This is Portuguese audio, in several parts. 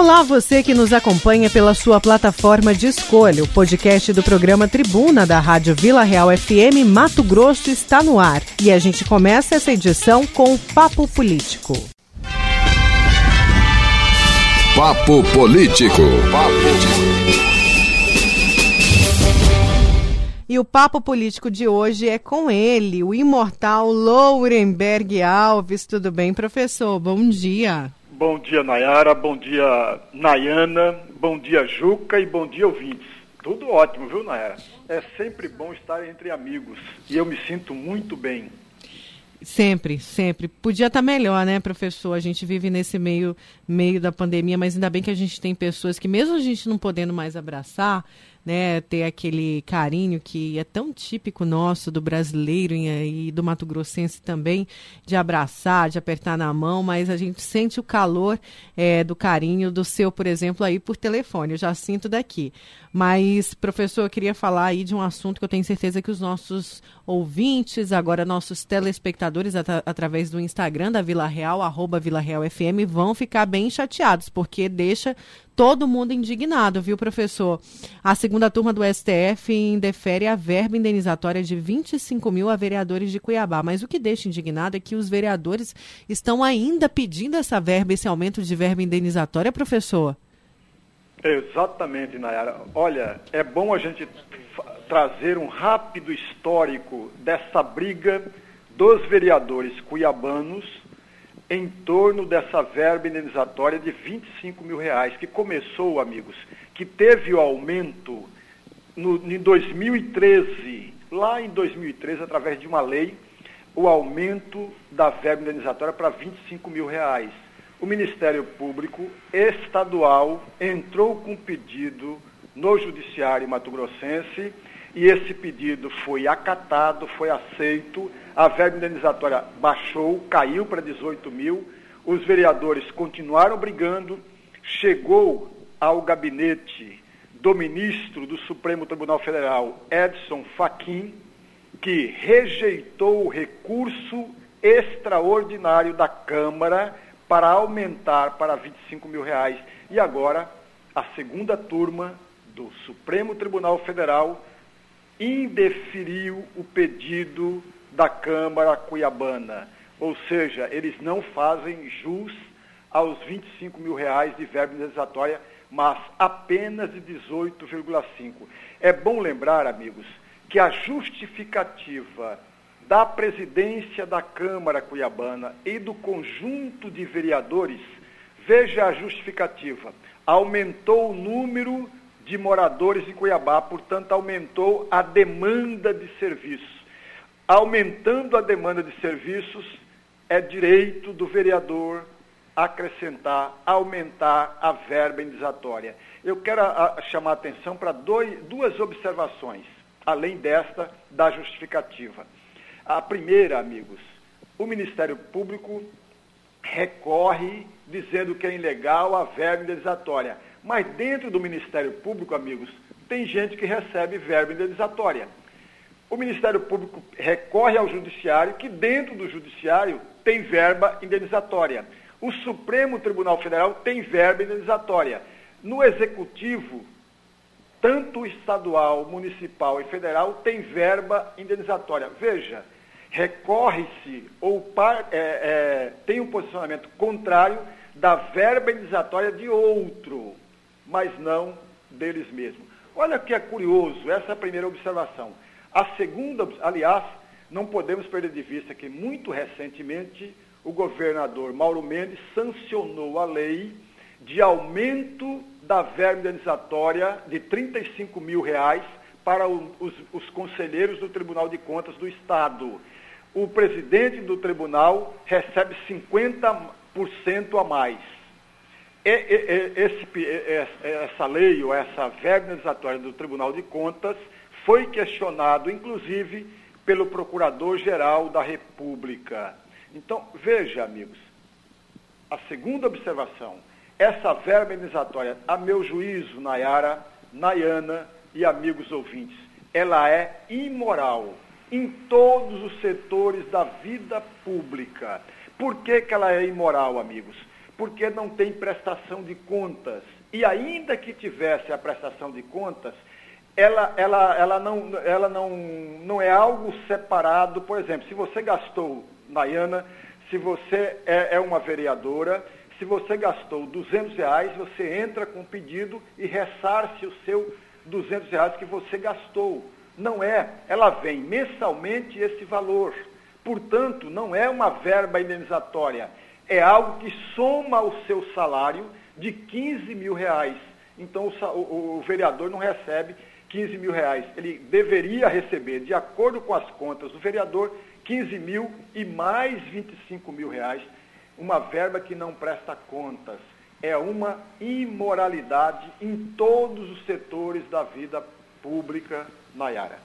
Olá, você que nos acompanha pela sua plataforma de escolha. O podcast do programa Tribuna da Rádio Vila Real FM Mato Grosso está no ar. E a gente começa essa edição com o Papo Político. Papo Político. E o papo político de hoje é com ele, o imortal Lourenberg Alves. Tudo bem, professor? Bom dia. Bom dia, Nayara. Bom dia, Nayana. Bom dia, Juca. E bom dia, ouvintes. Tudo ótimo, viu, Nayara? É sempre bom estar entre amigos. E eu me sinto muito bem. Sempre, sempre. Podia estar melhor, né, professor? A gente vive nesse meio, meio da pandemia, mas ainda bem que a gente tem pessoas que, mesmo a gente não podendo mais abraçar, né, ter aquele carinho que é tão típico nosso do brasileiro e do Mato Grossense também, de abraçar, de apertar na mão, mas a gente sente o calor é, do carinho do seu, por exemplo, aí por telefone. Eu já sinto daqui. Mas, professor, eu queria falar aí de um assunto que eu tenho certeza que os nossos ouvintes, agora nossos telespectadores, at através do Instagram da Vila Real, arroba Vila Real FM, vão ficar bem chateados, porque deixa todo mundo indignado, viu, professor? A segunda turma do STF indefere a verba indenizatória de 25 mil a vereadores de Cuiabá. Mas o que deixa indignado é que os vereadores estão ainda pedindo essa verba, esse aumento de verba indenizatória, professor? Exatamente, Nayara. Olha, é bom a gente trazer um rápido histórico dessa briga dos vereadores cuiabanos em torno dessa verba indenizatória de 25 mil reais, que começou, amigos, que teve o aumento no, em 2013, lá em 2013, através de uma lei, o aumento da verba indenizatória para 25 mil reais. O Ministério Público Estadual entrou com pedido no Judiciário Mato Grossense e esse pedido foi acatado, foi aceito, a verba indenizatória baixou, caiu para 18 mil, os vereadores continuaram brigando, chegou ao gabinete do ministro do Supremo Tribunal Federal, Edson Fachin, que rejeitou o recurso extraordinário da Câmara para aumentar para 25 mil reais. E agora, a segunda turma do Supremo Tribunal Federal indeferiu o pedido da Câmara Cuiabana. Ou seja, eles não fazem jus aos 25 mil reais de verba indenizatória, mas apenas de 18,5. É bom lembrar, amigos, que a justificativa da presidência da Câmara Cuiabana e do conjunto de vereadores, veja a justificativa, aumentou o número de moradores em Cuiabá, portanto, aumentou a demanda de serviços. Aumentando a demanda de serviços, é direito do vereador acrescentar, aumentar a verba indenizatória. Eu quero a, a, chamar a atenção para duas observações, além desta da justificativa. A primeira, amigos, o Ministério Público recorre dizendo que é ilegal a verba indenizatória. Mas dentro do Ministério Público, amigos, tem gente que recebe verba indenizatória. O Ministério Público recorre ao Judiciário, que dentro do Judiciário tem verba indenizatória. O Supremo Tribunal Federal tem verba indenizatória. No Executivo, tanto estadual, municipal e federal, tem verba indenizatória. Veja, recorre-se ou par, é, é, tem um posicionamento contrário da verba indenizatória de outro mas não deles mesmos. Olha que é curioso, essa é a primeira observação. A segunda, aliás, não podemos perder de vista que muito recentemente o governador Mauro Mendes sancionou a lei de aumento da verba indenizatória de 35 mil reais para os, os conselheiros do Tribunal de Contas do Estado. O presidente do tribunal recebe 50% a mais. Esse, essa lei ou essa verba indenizatória do Tribunal de Contas foi questionado, inclusive, pelo Procurador-Geral da República. Então, veja, amigos, a segunda observação, essa verba indenizatória, a meu juízo, Nayara, Nayana e amigos ouvintes, ela é imoral em todos os setores da vida pública. Por que, que ela é imoral, amigos? Porque não tem prestação de contas. E ainda que tivesse a prestação de contas, ela, ela, ela, não, ela não, não é algo separado. Por exemplo, se você gastou, Nayana, se você é, é uma vereadora, se você gastou 200 reais, você entra com pedido e ressarce o seu 200 reais que você gastou. Não é, ela vem mensalmente esse valor. Portanto, não é uma verba indenizatória, é algo que soma ao seu salário de 15 mil reais. Então, o, o, vereador não recebe 15 mil reais. Ele deveria receber, de acordo com as contas do vereador, 15 mil e mais 25 mil reais, uma verba que não presta contas. É uma imoralidade em todos os setores da vida pública, Nayara.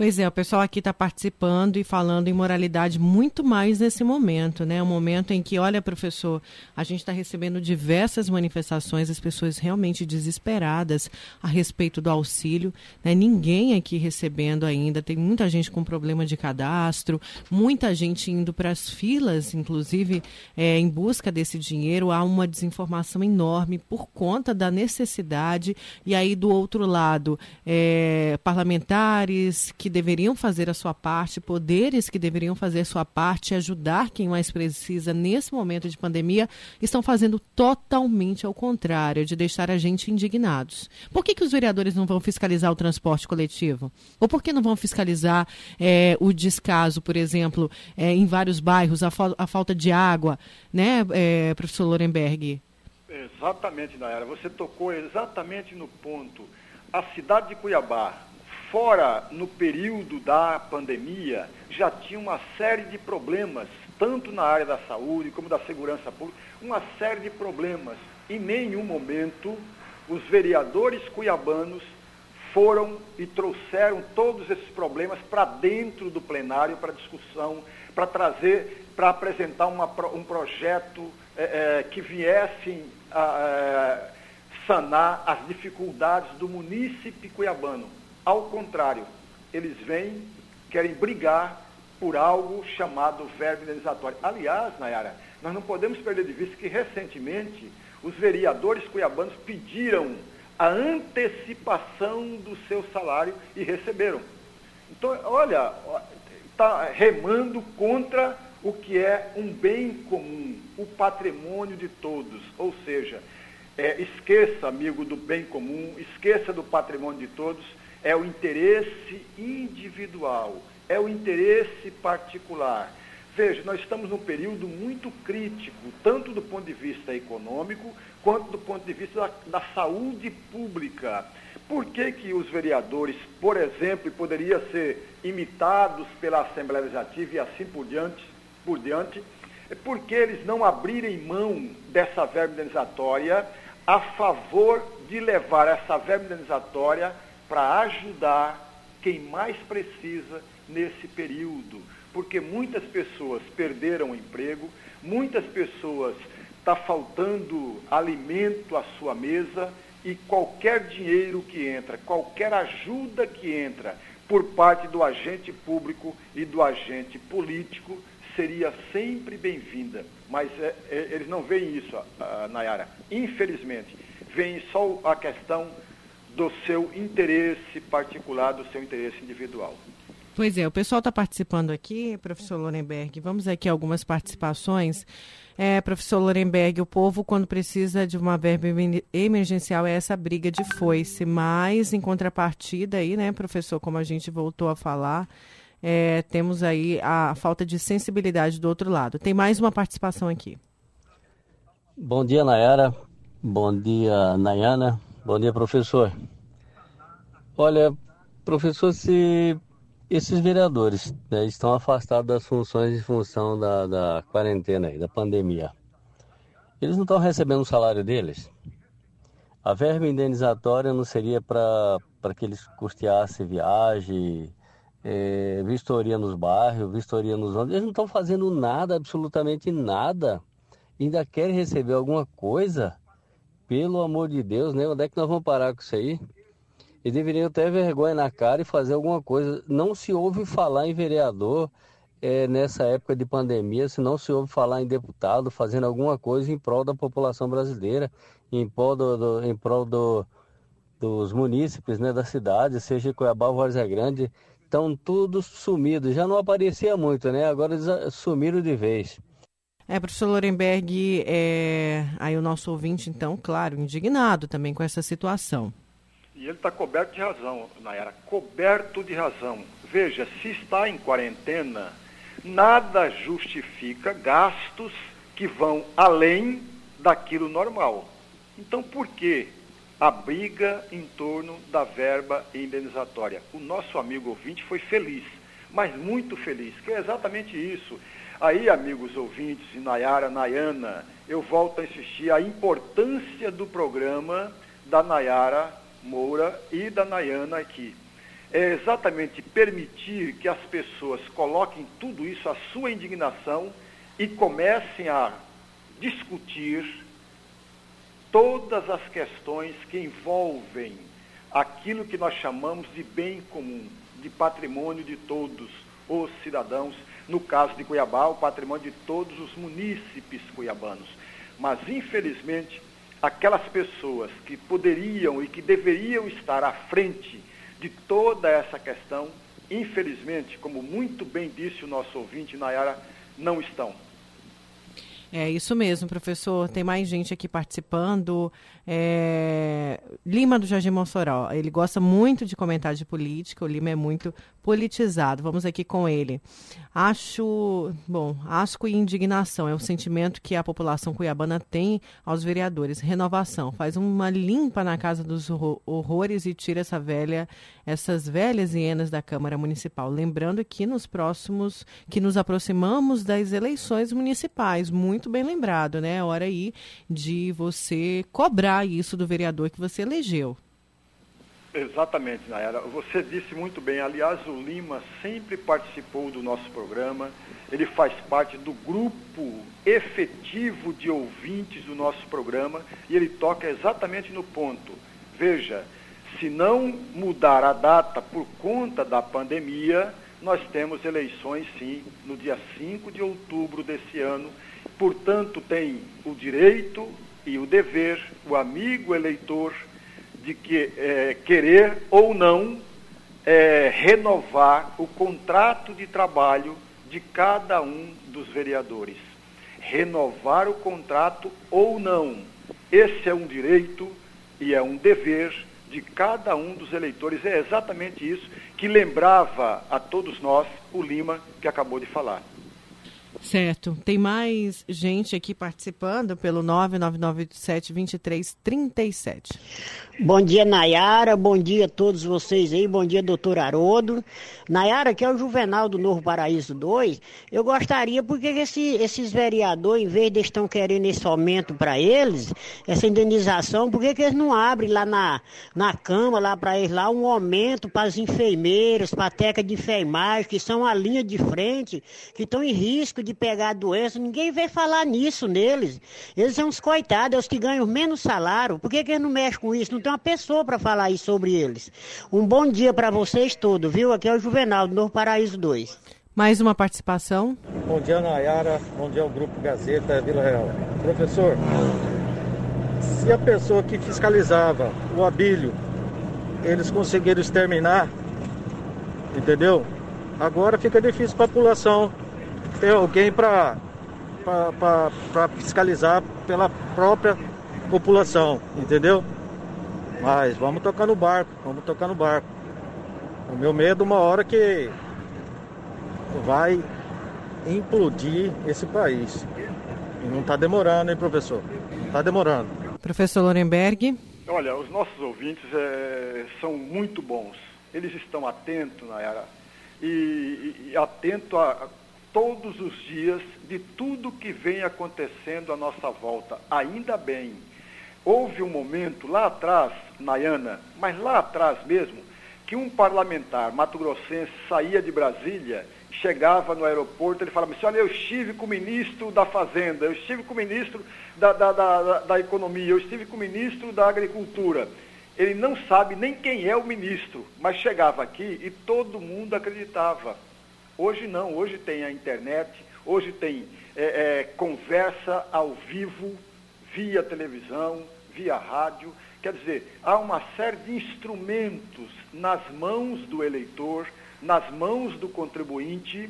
Pois é, o pessoal aqui está participando e falando em moralidade muito mais nesse momento, né? Um momento em que, olha, professor, a gente está recebendo diversas manifestações, as pessoas realmente desesperadas a respeito do auxílio, né? Ninguém aqui recebendo ainda, tem muita gente com problema de cadastro, muita gente indo para as filas, inclusive, é, em busca desse dinheiro. Há uma desinformação enorme por conta da necessidade. E aí, do outro lado, é, parlamentares que deveriam fazer a sua parte, poderes que deveriam fazer a sua parte, ajudar quem mais precisa nesse momento de pandemia, estão fazendo totalmente ao contrário, de deixar a gente indignados. Por que, que os vereadores não vão fiscalizar o transporte coletivo? Ou por que não vão fiscalizar é, o descaso, por exemplo, é, em vários bairros, a, fa a, falta de água, né, é, professor Lorenberg? Exatamente, Nayara. Você tocou exatamente no ponto. A cidade de Cuiabá, fora no período da pandemia, já tinha uma série de problemas, tanto na área da saúde como da segurança pública, uma série de problemas. Em nenhum momento os vereadores cuiabanos foram e trouxeram todos esses problemas para dentro do plenário, para discussão, para trazer, para apresentar uma, um projeto é, é, que viesse a, é, sanar as dificuldades do munícipe cuiabano. Ao contrário, eles vêm, querem brigar por algo chamado verbo indenizatório. Aliás, Nayara, nós não podemos perder de vista que recentemente os vereadores cuiabanos pediram a antecipação do seu salário e receberam. Então, olha, está remando contra o que é um bem comum, o patrimônio de todos. Ou seja, é, esqueça, amigo, do bem comum, esqueça do patrimônio de todos é o interesse individual, é o interesse particular. Veja, nós estamos num período muito crítico, tanto do ponto de vista econômico, quanto do ponto de vista da, da saúde pública. Por que, que os vereadores, por exemplo, poderiam ser imitados pela Assembleia Legislativa e assim por diante, por diante? É porque eles não abrirem mão dessa verba indenizatória a favor de levar essa verba indenizatória para ajudar quem mais precisa nesse período. Porque muitas pessoas perderam o emprego, muitas pessoas está faltando alimento à sua mesa e qualquer dinheiro que entra, qualquer ajuda que entra por parte do agente público e do agente político seria sempre bem-vinda. Mas é, é, eles não veem isso, a, a Nayara. Infelizmente, veem só a questão do seu interesse particular, do seu interesse individual. Pois é, o pessoal está participando aqui, professor Lorenberg. Vamos aqui algumas participações. É, professor Lorenberg, o povo, quando precisa de uma verba emergencial, é essa briga de foice. Mas, em contrapartida, aí, né, professor, como a gente voltou a falar, é, temos aí a falta de sensibilidade do outro lado. Tem mais uma participação aqui. Bom dia, Nayara. Bom dia, Nayana. Bom dia, professor. Olha, professor, se esses vereadores né, estão afastados das funções em função da, da quarentena e da pandemia, eles não estão recebendo o salário deles? A verba indenizatória não seria para que eles custeassem viagem, é, vistoria nos bairros, vistoria nos ônibus. Eles não estão fazendo nada, absolutamente nada. Ainda querem receber alguma coisa? Pelo amor de Deus, né? Onde é que nós vamos parar com isso aí? Eles deveriam ter vergonha na cara e fazer alguma coisa. Não se ouve falar em vereador é, nessa época de pandemia, se não se ouve falar em deputado fazendo alguma coisa em prol da população brasileira, em prol, do, do em prol do, dos munícipes né, da cidade, seja Cuiabá ou Várzea Grande, estão todos sumidos. Já não aparecia muito, né? Agora eles sumiram de vez. É, professor Lorenberg, é, aí o nosso ouvinte, então, claro, indignado também com essa situação. E ele está coberto de razão, Nayara, coberto de razão. Veja, se está em quarentena, nada justifica gastos que vão além daquilo normal. Então, por que a briga em torno da verba indenizatória? O nosso amigo ouvinte foi feliz, mas muito feliz, que é exatamente isso. Aí, amigos ouvintes, Nayara, Nayana, eu volto a insistir a importância do programa da Nayara Moura e da Nayana aqui. É exatamente permitir que as pessoas coloquem tudo isso, a sua indignação, e comecem a discutir todas as questões que envolvem aquilo que nós chamamos de bem comum, de patrimônio de todos os cidadãos no caso de Cuiabá, o patrimônio de todos os munícipes cuiabanos. Mas, infelizmente, aquelas pessoas que poderiam e que deveriam estar à frente de toda essa questão, infelizmente, como muito bem disse o nosso ouvinte Nayara, não estão. É isso mesmo, professor. Tem mais gente aqui participando. É... Lima do Jardim Mossoró. Ele gosta muito de comentar de política. O Lima é muito politizado. Vamos aqui com ele. Acho, bom, asco e indignação é o sentimento que a população cuiabana tem aos vereadores. Renovação faz uma limpa na casa dos horrores e tira essa velha, essas velhas hienas da Câmara Municipal. Lembrando que nos próximos, que nos aproximamos das eleições municipais. Muito bem lembrado, né? É hora aí de você cobrar isso do vereador que você elegeu. Exatamente, Nayara. Você disse muito bem. Aliás, o Lima sempre participou do nosso programa. Ele faz parte do grupo efetivo de ouvintes do nosso programa e ele toca exatamente no ponto. Veja, se não mudar a data por conta da pandemia, nós temos eleições sim no dia 5 de outubro desse ano. Portanto, tem o direito e o dever, o amigo eleitor de que, é, querer ou não é, renovar o contrato de trabalho de cada um dos vereadores. Renovar o contrato ou não. Esse é um direito e é um dever de cada um dos eleitores. É exatamente isso que lembrava a todos nós o Lima que acabou de falar. Certo. Tem mais gente aqui participando pelo 999872337. Bom dia, Nayara. Bom dia a todos vocês aí. Bom dia, doutor Haroldo. Nayara, que é o Juvenal do Novo Paraíso 2, eu gostaria, porque esse, esses vereadores, em vez de estão querendo esse aumento para eles, essa indenização, por que, que eles não abrem lá na, na cama, lá para eles, lá um aumento para as enfermeiras, para a teca de enfermagem, que são a linha de frente, que estão em risco de pegar a doença. Ninguém vê falar nisso neles. Eles são os coitados, é os que ganham menos salário. Por que, que eles não mexem com isso? Não tem uma pessoa para falar aí sobre eles. Um bom dia para vocês todos, viu? Aqui é o Juvenal. Juvenal, do Novo Paraíso 2. Mais uma participação. Bom dia, Nayara. Bom dia ao Grupo Gazeta Vila Real. Professor, se a pessoa que fiscalizava o Abílio, eles conseguiram exterminar, entendeu? Agora fica difícil para a população ter alguém para fiscalizar pela própria população, entendeu? Mas vamos tocar no barco, vamos tocar no barco. O meu medo uma hora que vai implodir esse país. E não está demorando, hein, professor? Não está demorando. Professor Lorenberg. Olha, os nossos ouvintes é, são muito bons. Eles estão atentos, Nayara, e, e, e atentos a, a todos os dias de tudo que vem acontecendo à nossa volta. Ainda bem. Houve um momento lá atrás, Nayana, mas lá atrás mesmo, que um parlamentar mato-grossense saía de Brasília, chegava no aeroporto, ele falava assim, olha, eu estive com o ministro da Fazenda, eu estive com o ministro da, da, da, da Economia, eu estive com o ministro da Agricultura. Ele não sabe nem quem é o ministro, mas chegava aqui e todo mundo acreditava. Hoje não, hoje tem a internet, hoje tem é, é, conversa ao vivo, via televisão, via rádio. Quer dizer, há uma série de instrumentos nas mãos do eleitor, nas mãos do contribuinte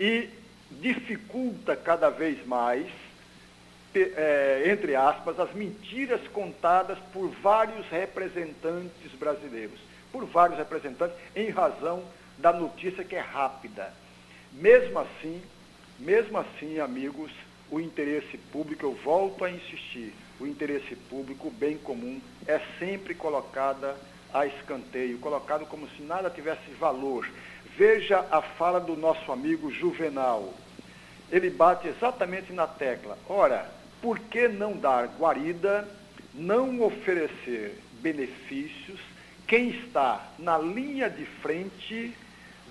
e dificulta cada vez mais, é, entre aspas, as mentiras contadas por vários representantes brasileiros, por vários representantes, em razão da notícia que é rápida. Mesmo assim, mesmo assim, amigos, o interesse público, eu volto a insistir, o interesse público, o bem comum, é sempre colocada a escanteio, colocado como se nada tivesse valor. Veja a fala do nosso amigo Juvenal. Ele bate exatamente na tecla. Ora, por que não dar guarida, não oferecer benefícios quem está na linha de frente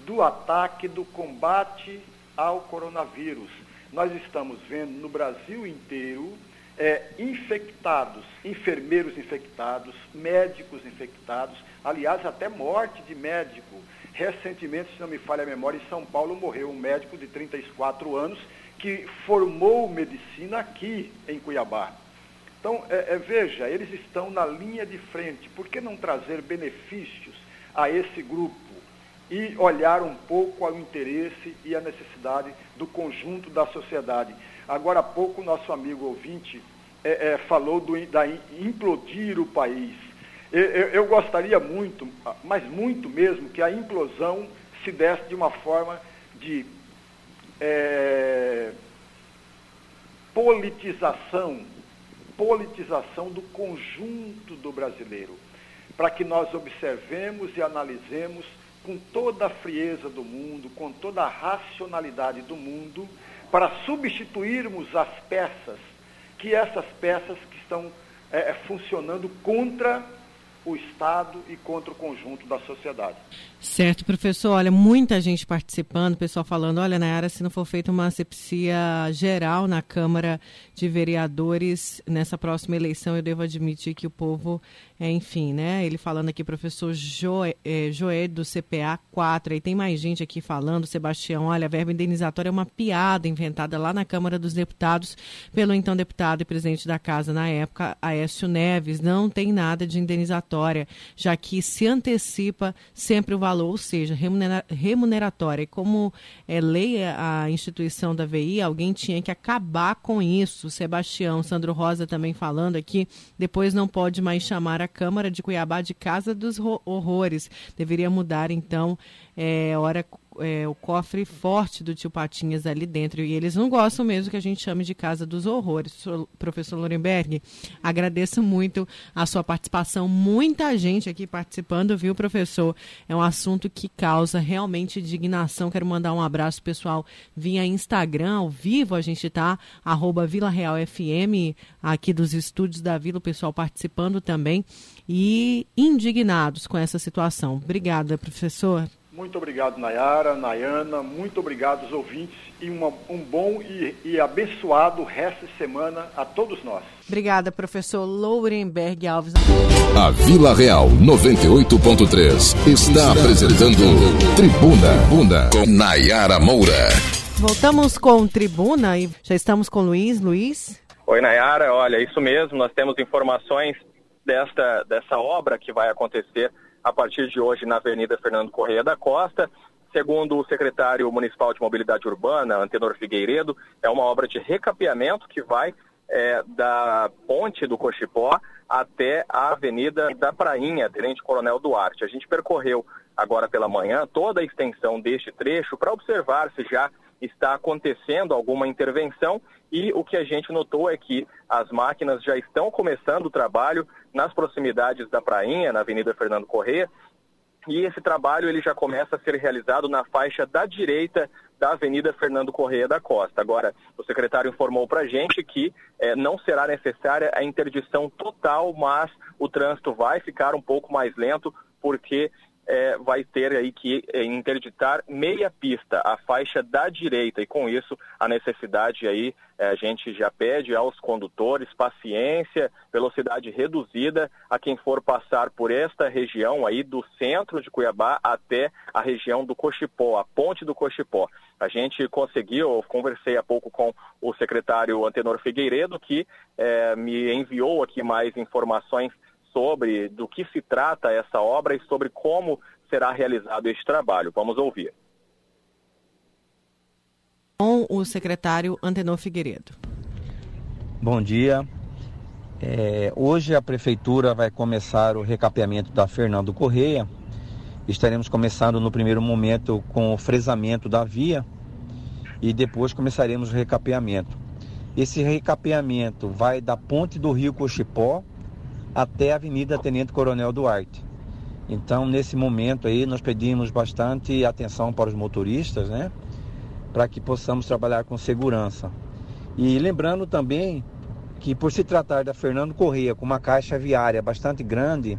do ataque, do combate ao coronavírus? Nós estamos vendo no Brasil inteiro é, infectados, enfermeiros infectados, médicos infectados, aliás, até morte de médico. Recentemente, se não me falha a memória, em São Paulo morreu um médico de 34 anos que formou medicina aqui em Cuiabá. Então, é, é, veja, eles estão na linha de frente. Por que não trazer benefícios a esse grupo e olhar um pouco ao interesse e à necessidade do conjunto da sociedade? Agora há pouco, nosso amigo ouvinte é, é, falou do, da implodir o país. Eu, eu, gostaria muito, mas muito mesmo, que a implosão se desse de uma forma de é, politização, politização do conjunto do brasileiro, para que nós observemos e analisemos com toda a frieza do mundo, com toda a racionalidade do mundo, para substituirmos as peças, que essas peças que estão é, é, funcionando contra o Estado e contra o conjunto da sociedade. Certo, professor. Olha, muita gente participando, pessoal falando, olha, Nayara, se não for feita uma asepsia geral na Câmara de Vereadores nessa próxima eleição, eu devo admitir que o povo, é, enfim, né? Ele falando aqui, professor Joé, Joé do CPA 4, aí tem mais gente aqui falando, Sebastião, olha, a verba indenizatória é uma piada inventada lá na Câmara dos Deputados pelo então deputado e presidente da casa na época, Aécio Neves. Não tem nada de indenizatória, já que se antecipa sempre o valor, ou seja, remuneratória. E como é lei a instituição da VI, alguém tinha que acabar com isso. Sebastião, Sandro Rosa também falando aqui, depois não pode mais chamar a Câmara de Cuiabá de Casa dos Horrores. Deveria mudar, então, é, hora é, o cofre forte do tio Patinhas ali dentro. E eles não gostam mesmo que a gente chame de Casa dos Horrores. Professor Lorenberg, agradeço muito a sua participação. Muita gente aqui participando, viu, professor? É um assunto que causa realmente indignação. Quero mandar um abraço pessoal via Instagram, ao vivo. A gente está, arroba Vila Real FM, aqui dos estúdios da Vila, o pessoal participando também. E indignados com essa situação. Obrigada, professor. Muito obrigado, Nayara, Nayana, muito obrigado aos ouvintes e uma, um bom e, e, abençoado resto de semana a todos nós. Obrigada, professor Lourenberg Alves. A Vila Real 98.3 está apresentando Tribuna Bunda com Nayara Moura. Voltamos com Tribuna e já estamos com Luiz. Luiz? Oi, Nayara. Olha, isso mesmo, nós temos informações desta, dessa obra que vai acontecer a partir de hoje na Avenida Fernando Correia da Costa. Segundo o secretário municipal de mobilidade urbana, Antenor Figueiredo, é uma obra de recapeamento que vai é, da ponte do Cochipó até a Avenida da Prainha, Tenente Coronel Duarte. A gente percorreu agora pela manhã toda a extensão deste trecho para observar se já está acontecendo alguma intervenção e o que a gente notou é que as máquinas já estão começando o trabalho nas proximidades da Prainha, na Avenida Fernando Corrêa, e esse trabalho ele já começa a ser realizado na faixa da direita da Avenida Fernando Correia da Costa. Agora, o secretário informou para a gente que eh, não será necessária a interdição total, mas o trânsito vai ficar um pouco mais lento, porque é, vai ter aí que é, interditar meia pista, a faixa da direita, e com isso a necessidade aí É, a gente já pede aos condutores paciência, velocidade reduzida a quem for passar por esta região aí do centro de Cuiabá até a região do Cochipó, a ponte do Cochipó. A gente conseguiu, conversei há pouco com o secretário Antenor Figueiredo, que é, me enviou aqui mais informações sobre do que se trata essa obra e sobre como será realizado este trabalho. Vamos ouvir com o secretário Antenor Figueiredo. Bom dia. É, hoje a prefeitura vai começar o recapeamento da Fernando Correia. Estaremos começando no primeiro momento com o fresamento da via e depois começaremos o recapeamento. Esse recapeamento vai da ponte do Rio Cochipó até a Avenida Tenente Coronel Duarte. Então, nesse momento aí, nós pedimos bastante atenção para os motoristas, né? para que possamos trabalhar com segurança. E lembrando também que por se tratar da Fernando Correia com uma caixa viária bastante grande,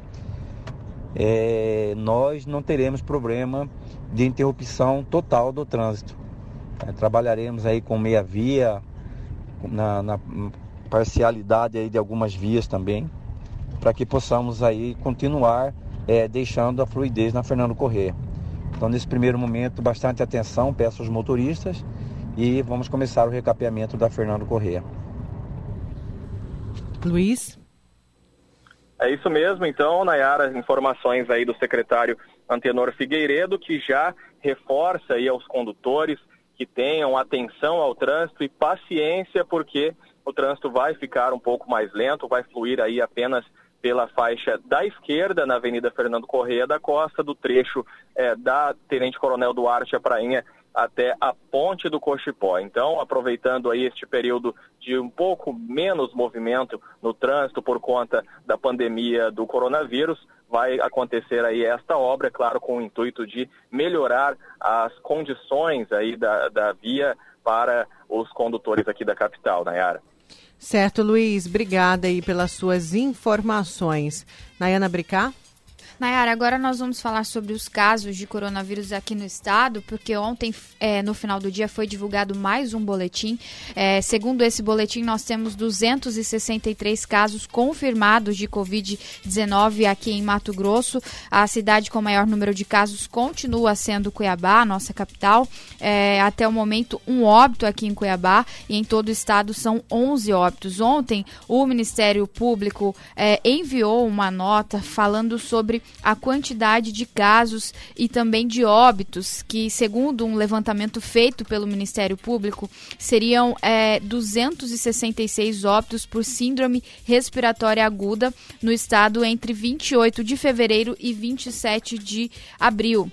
é, nós não teremos problema de interrupção total do trânsito. É, trabalharemos aí com meia via, na, na parcialidade aí de algumas vias também, para que possamos aí continuar é, deixando a fluidez na Fernando Correia. Então, nesse primeiro momento, bastante atenção, peço aos motoristas e vamos começar o recapeamento da Fernando Corrêa. Luiz? É isso mesmo, então, Nayara, informações aí do secretário Antenor Figueiredo, que já reforça aí aos condutores que tenham atenção ao trânsito e paciência, porque o trânsito vai ficar um pouco mais lento, vai fluir aí apenas pela faixa da esquerda, na Avenida Fernando Correia da Costa, do trecho é, da Tenente Coronel Duarte a Prainha até a Ponte do Cochipó. Então, aproveitando aí este período de um pouco menos movimento no trânsito por conta da pandemia do coronavírus, vai acontecer aí esta obra, é claro, com o intuito de melhorar as condições aí da, da via para os condutores aqui da capital, Nayara. Certo, Luiz. Obrigada aí pelas suas informações. Nayana Bricá? Nayara, agora nós vamos falar sobre os casos de coronavírus aqui no estado, porque ontem, é, no final do dia, foi divulgado mais um boletim. É, segundo esse boletim, nós temos 263 casos confirmados de Covid-19 aqui em Mato Grosso. A cidade com maior número de casos continua sendo Cuiabá, nossa capital. É, até o momento, um óbito aqui em Cuiabá e em todo o estado são 11 óbitos. Ontem, o Ministério Público é, enviou uma nota falando sobre a quantidade de casos e também de óbitos, que, segundo um levantamento feito pelo Ministério Público, seriam é, 266 óbitos por síndrome respiratória aguda no estado entre 28 de fevereiro e 27 de abril.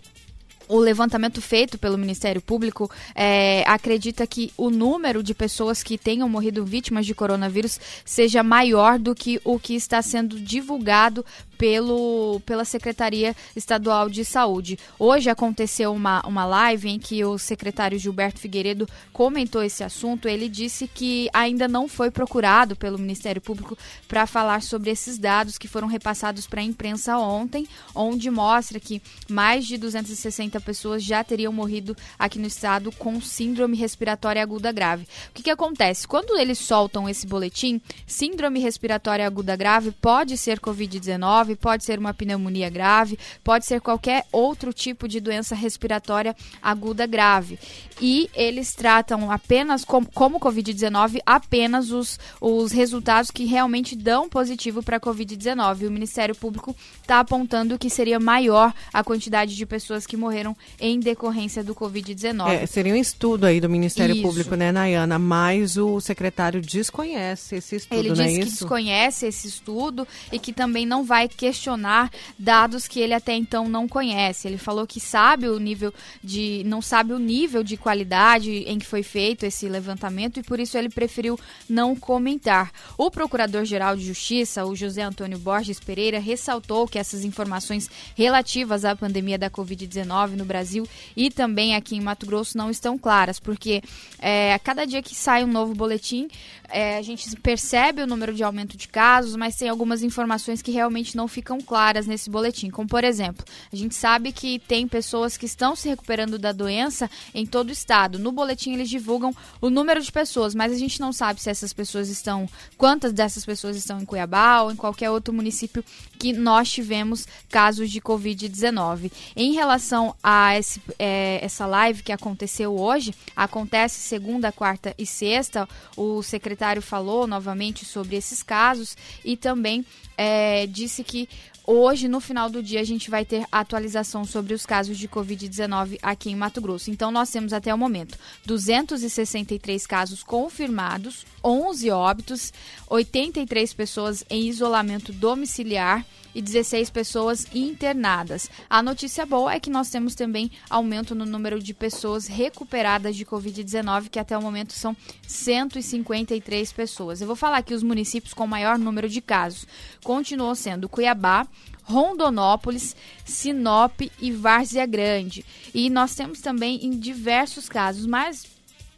O levantamento feito pelo Ministério Público é, acredita que o número de pessoas que tenham morrido vítimas de coronavírus seja maior do que o que está sendo divulgado pelo, pela Secretaria Estadual de Saúde. Hoje aconteceu uma, uma live em que o secretário Gilberto Figueiredo comentou esse assunto. Ele disse que ainda não foi procurado pelo Ministério Público para falar sobre esses dados que foram repassados para a imprensa ontem, onde mostra que mais de 260 pessoas já teriam morrido aqui no estado com síndrome respiratória aguda grave. O que, que acontece? Quando eles soltam esse boletim, síndrome respiratória aguda grave pode ser Covid-19 pode ser uma pneumonia grave, pode ser qualquer outro tipo de doença respiratória aguda grave. E eles tratam apenas, com, como Covid-19, apenas os, os resultados que realmente dão positivo para Covid-19. O Ministério Público está apontando que seria maior a quantidade de pessoas que morreram em decorrência do Covid-19. É, seria um estudo aí do Ministério Isso. Público, né, Nayana? Mas o secretário desconhece esse estudo, Ele não é diz que desconhece esse estudo e que também não vai questionar dados que ele até então não conhece. Ele falou que sabe o nível de. não sabe o nível de qualidade em que foi feito esse levantamento e por isso ele preferiu não comentar. O Procurador-Geral de Justiça, o José Antônio Borges Pereira, ressaltou que essas informações relativas à pandemia da Covid-19 no Brasil e também aqui em Mato Grosso não estão claras, porque é, a cada dia que sai um novo boletim, é, a gente percebe o número de aumento de casos, mas tem algumas informações que realmente não não ficam claras nesse boletim. Como, por exemplo, a gente sabe que tem pessoas que estão se recuperando da doença em todo o estado. No boletim eles divulgam o número de pessoas, mas a gente não sabe se essas pessoas estão, quantas dessas pessoas estão em Cuiabá ou em qualquer outro município que nós tivemos casos de Covid-19. Em relação a esse, é, essa live que aconteceu hoje, acontece segunda, quarta e sexta. O secretário falou novamente sobre esses casos e também é, disse que hoje, no final do dia, a gente vai ter atualização sobre os casos de Covid-19 aqui em Mato Grosso. Então, nós temos até o momento 263 casos confirmados, 11 óbitos, 83 pessoas em isolamento domiciliar e 16 pessoas internadas. A notícia boa é que nós temos também aumento no número de pessoas recuperadas de Covid-19, que até o momento são 153 pessoas. Eu vou falar aqui os municípios com maior número de casos. Continuou sendo Cuiabá, Rondonópolis, Sinop e Várzea Grande. E nós temos também em diversos casos, mas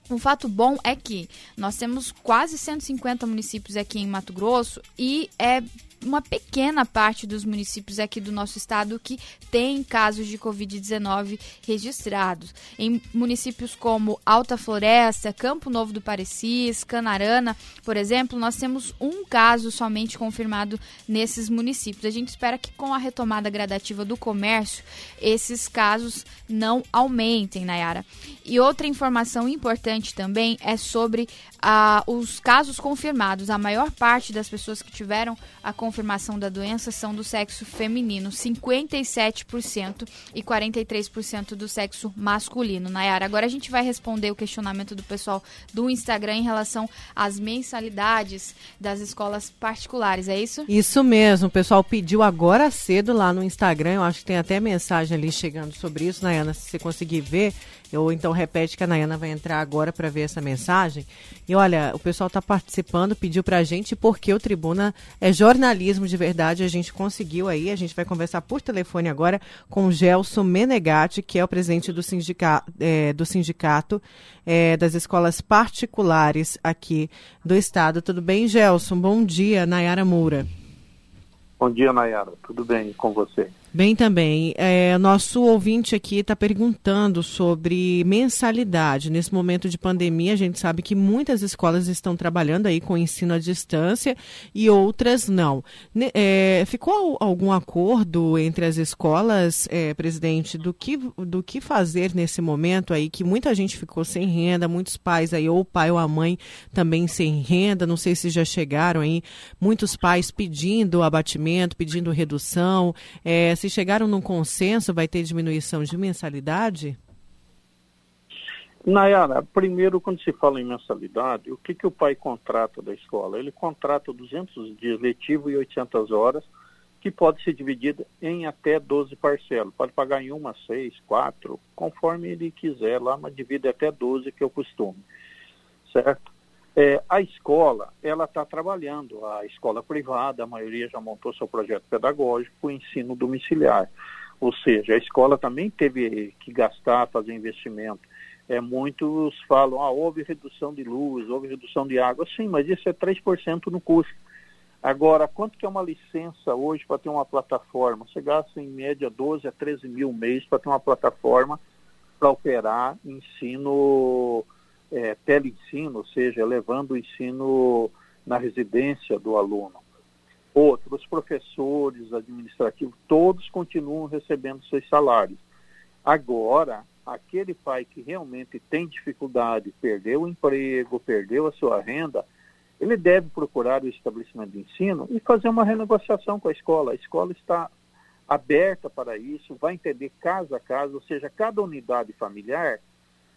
um fato bom é que nós temos quase 150 municípios aqui em Mato Grosso e é uma pequena parte dos municípios aqui do nosso estado que tem casos de Covid-19 registrados. Em municípios como Alta Floresta, Campo Novo do Parecis, Canarana, por exemplo, nós temos um caso somente confirmado nesses municípios. A gente espera que com a retomada gradativa do comércio, esses casos não aumentem, Nayara. E outra informação importante também é sobre ah, os casos confirmados. A maior parte das pessoas que tiveram a da doença são do sexo feminino, 57% e 43% do sexo masculino. Nayara, agora a gente vai responder o questionamento do pessoal do Instagram em relação às mensalidades das escolas particulares, é isso? Isso mesmo, o pessoal pediu agora cedo lá no Instagram, eu acho que tem até mensagem ali chegando sobre isso, Nayana, se você conseguir ver, ou então repete que a Nayana vai entrar agora para ver essa mensagem. E olha, o pessoal está participando, pediu para a gente, porque o Tribuna é jornalismo de verdade, a gente conseguiu aí, a gente vai conversar por telefone agora com o Gelson Menegatti, que é o presidente do, sindica, é, do sindicato é, das escolas particulares aqui do estado. Tudo bem, Gelson? Bom dia, Nayara Moura. Bom dia, Nayara. Tudo bem com você? Bem também. É, nosso ouvinte aqui está perguntando sobre mensalidade. Nesse momento de pandemia, a gente sabe que muitas escolas estão trabalhando aí com ensino à distância e outras não. É, ficou algum acordo entre as escolas, é, presidente, do que, do que fazer nesse momento aí que muita gente ficou sem renda, muitos pais aí, ou o pai ou a mãe também sem renda, não sei se já chegaram aí, muitos pais pedindo abatimento, pedindo redução. É, se chegaram num consenso, vai ter diminuição de mensalidade? Nayara, primeiro, quando se fala em mensalidade, o que, que o pai contrata da escola? Ele contrata 200 dias letivo e 800 horas, que pode ser dividido em até 12 parcelas. Pode pagar em uma, seis, quatro, conforme ele quiser lá, mas divide até 12, que é o costume. Certo? É, a escola, ela está trabalhando, a escola privada, a maioria já montou seu projeto pedagógico, o ensino domiciliar. Ou seja, a escola também teve que gastar, fazer investimento. É, muitos falam, ah, houve redução de luz, houve redução de água. Sim, mas isso é 3% no custo. Agora, quanto que é uma licença hoje para ter uma plataforma? Você gasta em média 12 a 13 mil mês para ter uma plataforma para operar ensino é, teleensino, ou seja, levando o ensino na residência do aluno. Outros professores, administrativos, todos continuam recebendo seus salários. Agora, aquele pai que realmente tem dificuldade, perdeu o emprego, perdeu a sua renda, ele deve procurar o estabelecimento de ensino e fazer uma renegociação com a escola. A escola está aberta para isso, vai entender caso a caso, ou seja, cada unidade familiar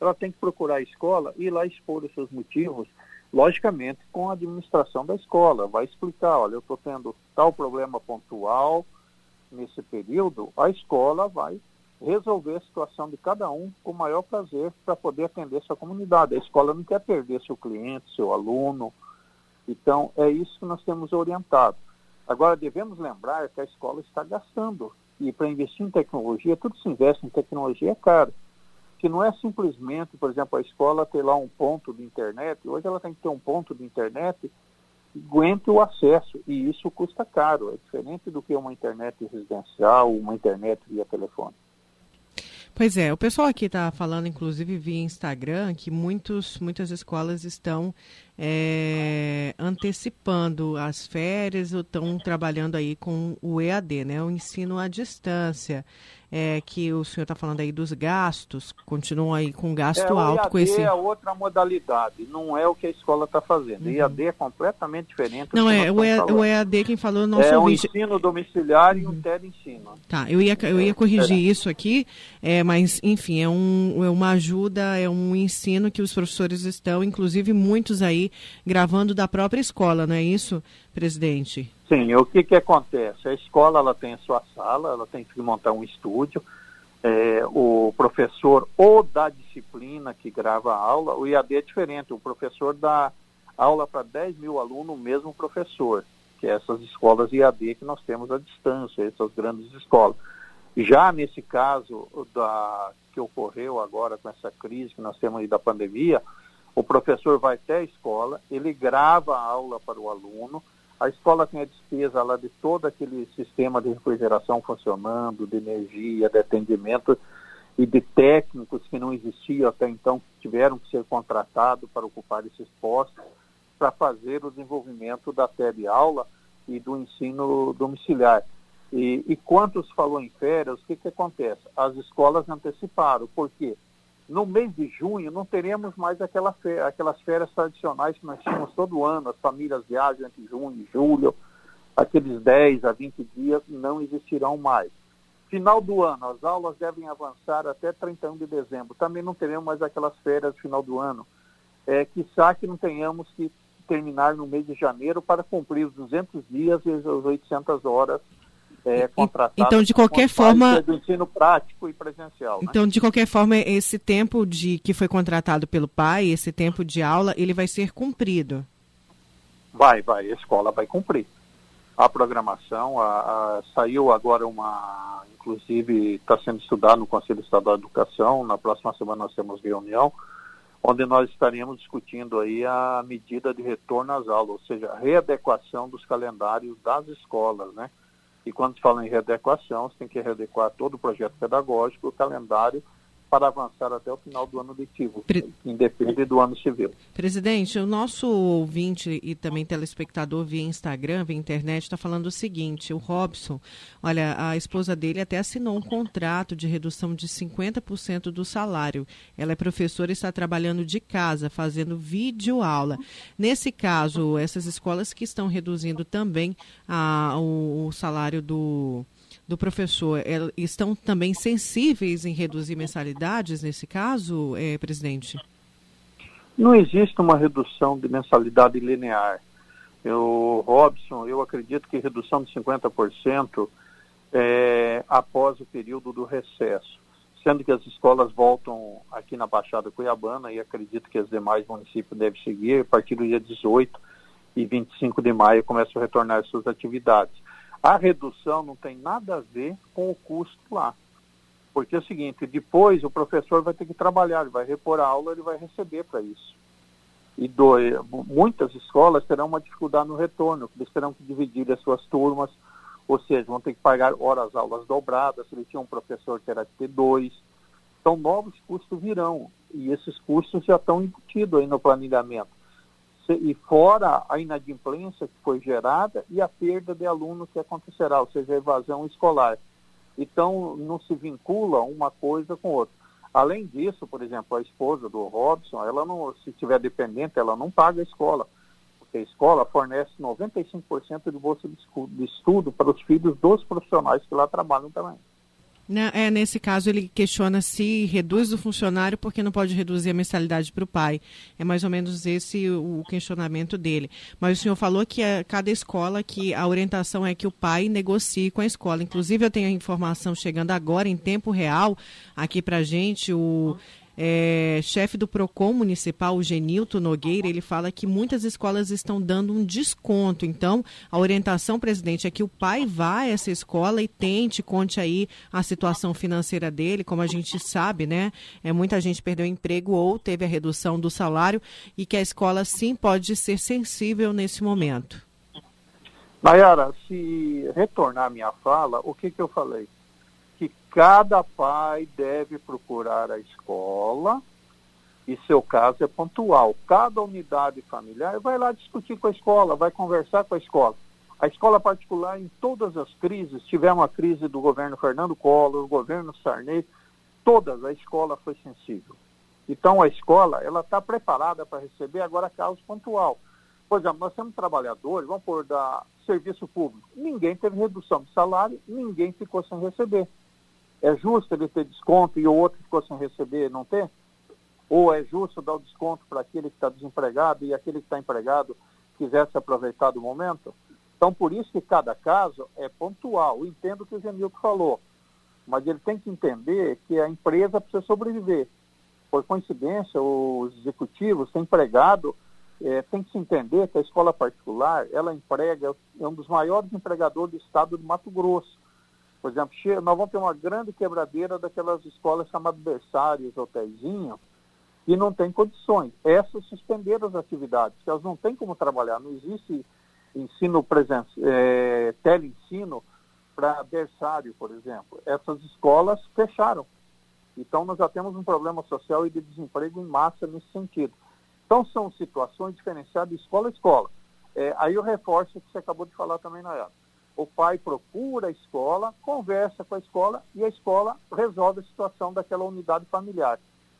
ela tem que procurar a escola e ir lá expor os seus motivos, logicamente com a administração da escola. Vai explicar, olha, eu estou tendo tal problema pontual nesse período, a escola vai resolver a situação de cada um com o maior prazer para poder atender sua comunidade. A escola não quer perder seu cliente, seu aluno. Então, é isso que nós temos orientado. Agora, devemos lembrar que a escola está gastando. E para investir em tecnologia, tudo se investe em tecnologia é caro que não é simplesmente, por exemplo, a escola ter lá um ponto de internet, hoje ela tem que ter um ponto de internet aguente o acesso, e isso custa caro, é diferente do que uma internet residencial, uma internet via telefone. Pois é, o pessoal aqui está falando, inclusive via Instagram, que muitos, muitas escolas estão é, antecipando as férias estão trabalhando aí com o EAD, né, o ensino à distância é, que o senhor está falando aí dos gastos, continuam aí com gasto é, alto com esse. é outra modalidade, não é o que a escola está fazendo. Uhum. EAD é completamente diferente. Não, é o, EAD, o EAD quem falou nosso É ouvinte. um ensino domiciliar e um teleensino. Tá, eu ia, eu ia corrigir isso aqui, é, mas enfim, é, um, é uma ajuda, é um ensino que os professores estão, inclusive muitos aí, gravando da própria escola, não é isso, presidente? Sim, o que, que acontece? A escola ela tem a sua sala, ela tem que montar um estúdio. É, o professor ou da disciplina que grava a aula, o IAD é diferente, o professor dá aula para 10 mil alunos, o mesmo professor, que é essas escolas IAD que nós temos à distância, essas grandes escolas. Já nesse caso da, que ocorreu agora com essa crise que nós temos aí da pandemia, o professor vai até a escola, ele grava a aula para o aluno, a escola tem a despesa lá de todo aquele sistema de refrigeração funcionando, de energia, de atendimento e de técnicos que não existiam até então, que tiveram que ser contratados para ocupar esses postos, para fazer o desenvolvimento da teleaula e do ensino domiciliar. E, e quantos falou em férias, o que, que acontece? As escolas anteciparam, por quê? No mês de junho não teremos mais aquela aquelas férias tradicionais que nós tínhamos todo ano, as famílias viajam entre junho e julho, aqueles 10 a 20 dias não existirão mais. Final do ano, as aulas devem avançar até 31 de dezembro. Também não teremos mais aquelas férias final do ano. É, quiçá que não tenhamos que terminar no mês de janeiro para cumprir os 200 dias e as 800 horas é, contratado. Então, de qualquer forma. Do ensino prático e presencial. Né? Então, de qualquer forma, esse tempo de que foi contratado pelo pai, esse tempo de aula, ele vai ser cumprido. Vai, vai, a escola vai cumprir. A programação, a, a, saiu agora uma, inclusive está sendo estudado no Conselho Estadual de Educação, na próxima semana nós temos reunião, onde nós estaremos discutindo aí a medida de retorno às aulas, ou seja, a readequação dos calendários das escolas, né? E quando se fala em readequação, você tem que readequar todo o projeto pedagógico, o calendário para avançar até o final do ano letivo, Pre... independe do ano civil. Presidente, o nosso ouvinte e também telespectador via Instagram, via internet, está falando o seguinte: o Robson, olha, a esposa dele até assinou um contrato de redução de 50% do salário. Ela é professora e está trabalhando de casa, fazendo vídeo aula. Nesse caso, essas escolas que estão reduzindo também a, o, o salário do do professor é, estão também sensíveis em reduzir mensalidades nesse caso, é, presidente? Não existe uma redução de mensalidade linear. Eu, Robson, eu acredito que redução de 50% é após o período do recesso, sendo que as escolas voltam aqui na Baixada Cuiabana e acredito que os demais municípios devem seguir a partir do dia 18 e 25 de maio começam a retornar suas atividades. A redução não tem nada a ver com o custo lá. Porque é o seguinte, depois o professor vai ter que trabalhar, ele vai repor a aula, ele vai receber para isso. E do, muitas escolas terão uma dificuldade no retorno, eles terão que dividir as suas turmas, ou seja, vão ter que pagar horas aulas dobradas, se ele tinha um professor, terá que ter dois. Então, novos custos virão, e esses custos já estão embutidos aí no planejamento e fora a inadimplência que foi gerada e a perda de alunos que acontecerá, ou seja, a evasão escolar. Então, não se vincula uma coisa com outra. Além disso, por exemplo, a esposa do Robson, ela não, se tiver dependente, ela não paga a escola, porque a escola fornece 95% de bolsa de estudo para os filhos dos profissionais que lá trabalham também. Né, é, nesse caso, ele questiona se reduz o funcionário porque não pode reduzir a mensalidade para o pai. É mais ou menos esse o questionamento dele. Mas o senhor falou que é cada escola que a orientação é que o pai negocie com a escola. Inclusive, eu tenho a informação chegando agora em tempo real aqui para gente. O é, chefe do PROCON municipal, o Genilton Nogueira, ele fala que muitas escolas estão dando um desconto. Então, a orientação, presidente, é que o pai vá a essa escola e tente, conte aí a situação financeira dele, como a gente sabe, né? É, muita gente perdeu emprego ou teve a redução do salário e que a escola sim pode ser sensível nesse momento. Nayara, se retornar à minha fala, o que, que eu falei? Cada pai deve procurar a escola e seu caso é pontual. Cada unidade familiar vai lá discutir com a escola, vai conversar com a escola. A escola particular, em todas as crises, tivemos a crise do governo Fernando Collor, o governo Sarney, todas a escola foi sensível. Então a escola ela está preparada para receber agora caso pontual. Por exemplo, nós temos trabalhadores, vamos pôr da serviço público, ninguém teve redução de salário, ninguém ficou sem receber. É justo ele ter desconto e o outro ficou sem receber não ter? Ou é justo dar o desconto para aquele que está desempregado e aquele que está empregado quisesse aproveitar do momento? Então, por isso que cada caso é pontual. Entendo o que o Genilton falou, mas ele tem que entender que a empresa precisa sobreviver. Por coincidência, os executivos têm empregado, é, tem que se entender que a escola particular, ela emprega, é um dos maiores empregadores do estado de Mato Grosso. Por exemplo, nós vamos ter uma grande quebradeira daquelas escolas chamadas berçários, hotéisinho, e não tem condições. Essas suspenderam as atividades, porque elas não têm como trabalhar. Não existe ensino presencial, é, teleensino para berçário, por exemplo. Essas escolas fecharam. Então, nós já temos um problema social e de desemprego em massa nesse sentido. Então, são situações diferenciadas de escola a escola. É, aí eu reforço o que você acabou de falar também, Nayara o pai procura a escola, conversa com a escola e a escola resolve a situação daquela unidade familiar.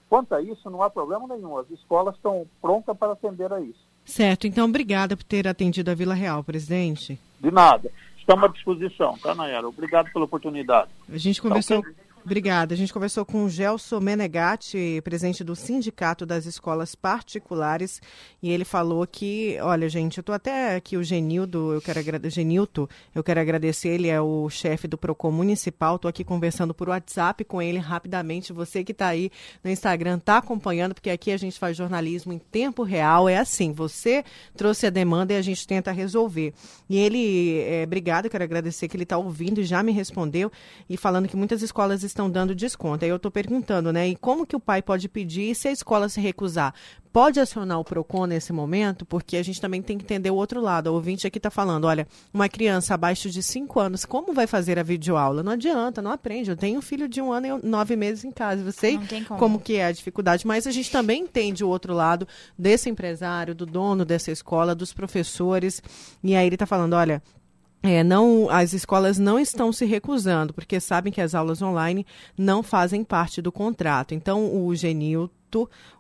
Quanto a isso, não há problema nenhum. As escolas estão prontas para atender a isso. Certo. Então, obrigada por ter atendido a Vila Real, presidente. De nada. Estamos à disposição, tá, Nayara? Obrigado pela oportunidade. A gente conversou. Okay. Obrigada. A gente conversou com o Gelson Menegatti, presidente do Sindicato das Escolas Particulares, e ele falou que, olha, gente, eu estou até aqui o Genildo, eu quero Genilto, eu quero agradecer, ele é o chefe do Procon Municipal, estou aqui conversando por WhatsApp com ele rapidamente, você que está aí no Instagram está acompanhando, porque aqui a gente faz jornalismo em tempo real, é assim, você trouxe a demanda e a gente tenta resolver. E ele, é, obrigado, eu quero agradecer que ele está ouvindo e já me respondeu, e falando que muitas escolas estão dando desconto. Aí eu estou perguntando, né? E como que o pai pode pedir se a escola se recusar? Pode acionar o PROCON nesse momento, porque a gente também tem que entender o outro lado. O ouvinte aqui está falando, olha, uma criança abaixo de 5 anos, como vai fazer a videoaula? Não adianta, não aprende. Eu tenho um filho de um ano e nove meses em casa. Eu sei como. como que é a dificuldade, mas a gente também entende o outro lado desse empresário, do dono dessa escola, dos professores. E aí ele está falando, olha, é, não, as escolas não estão se recusando, porque sabem que as aulas online não fazem parte do contrato. Então, o Genil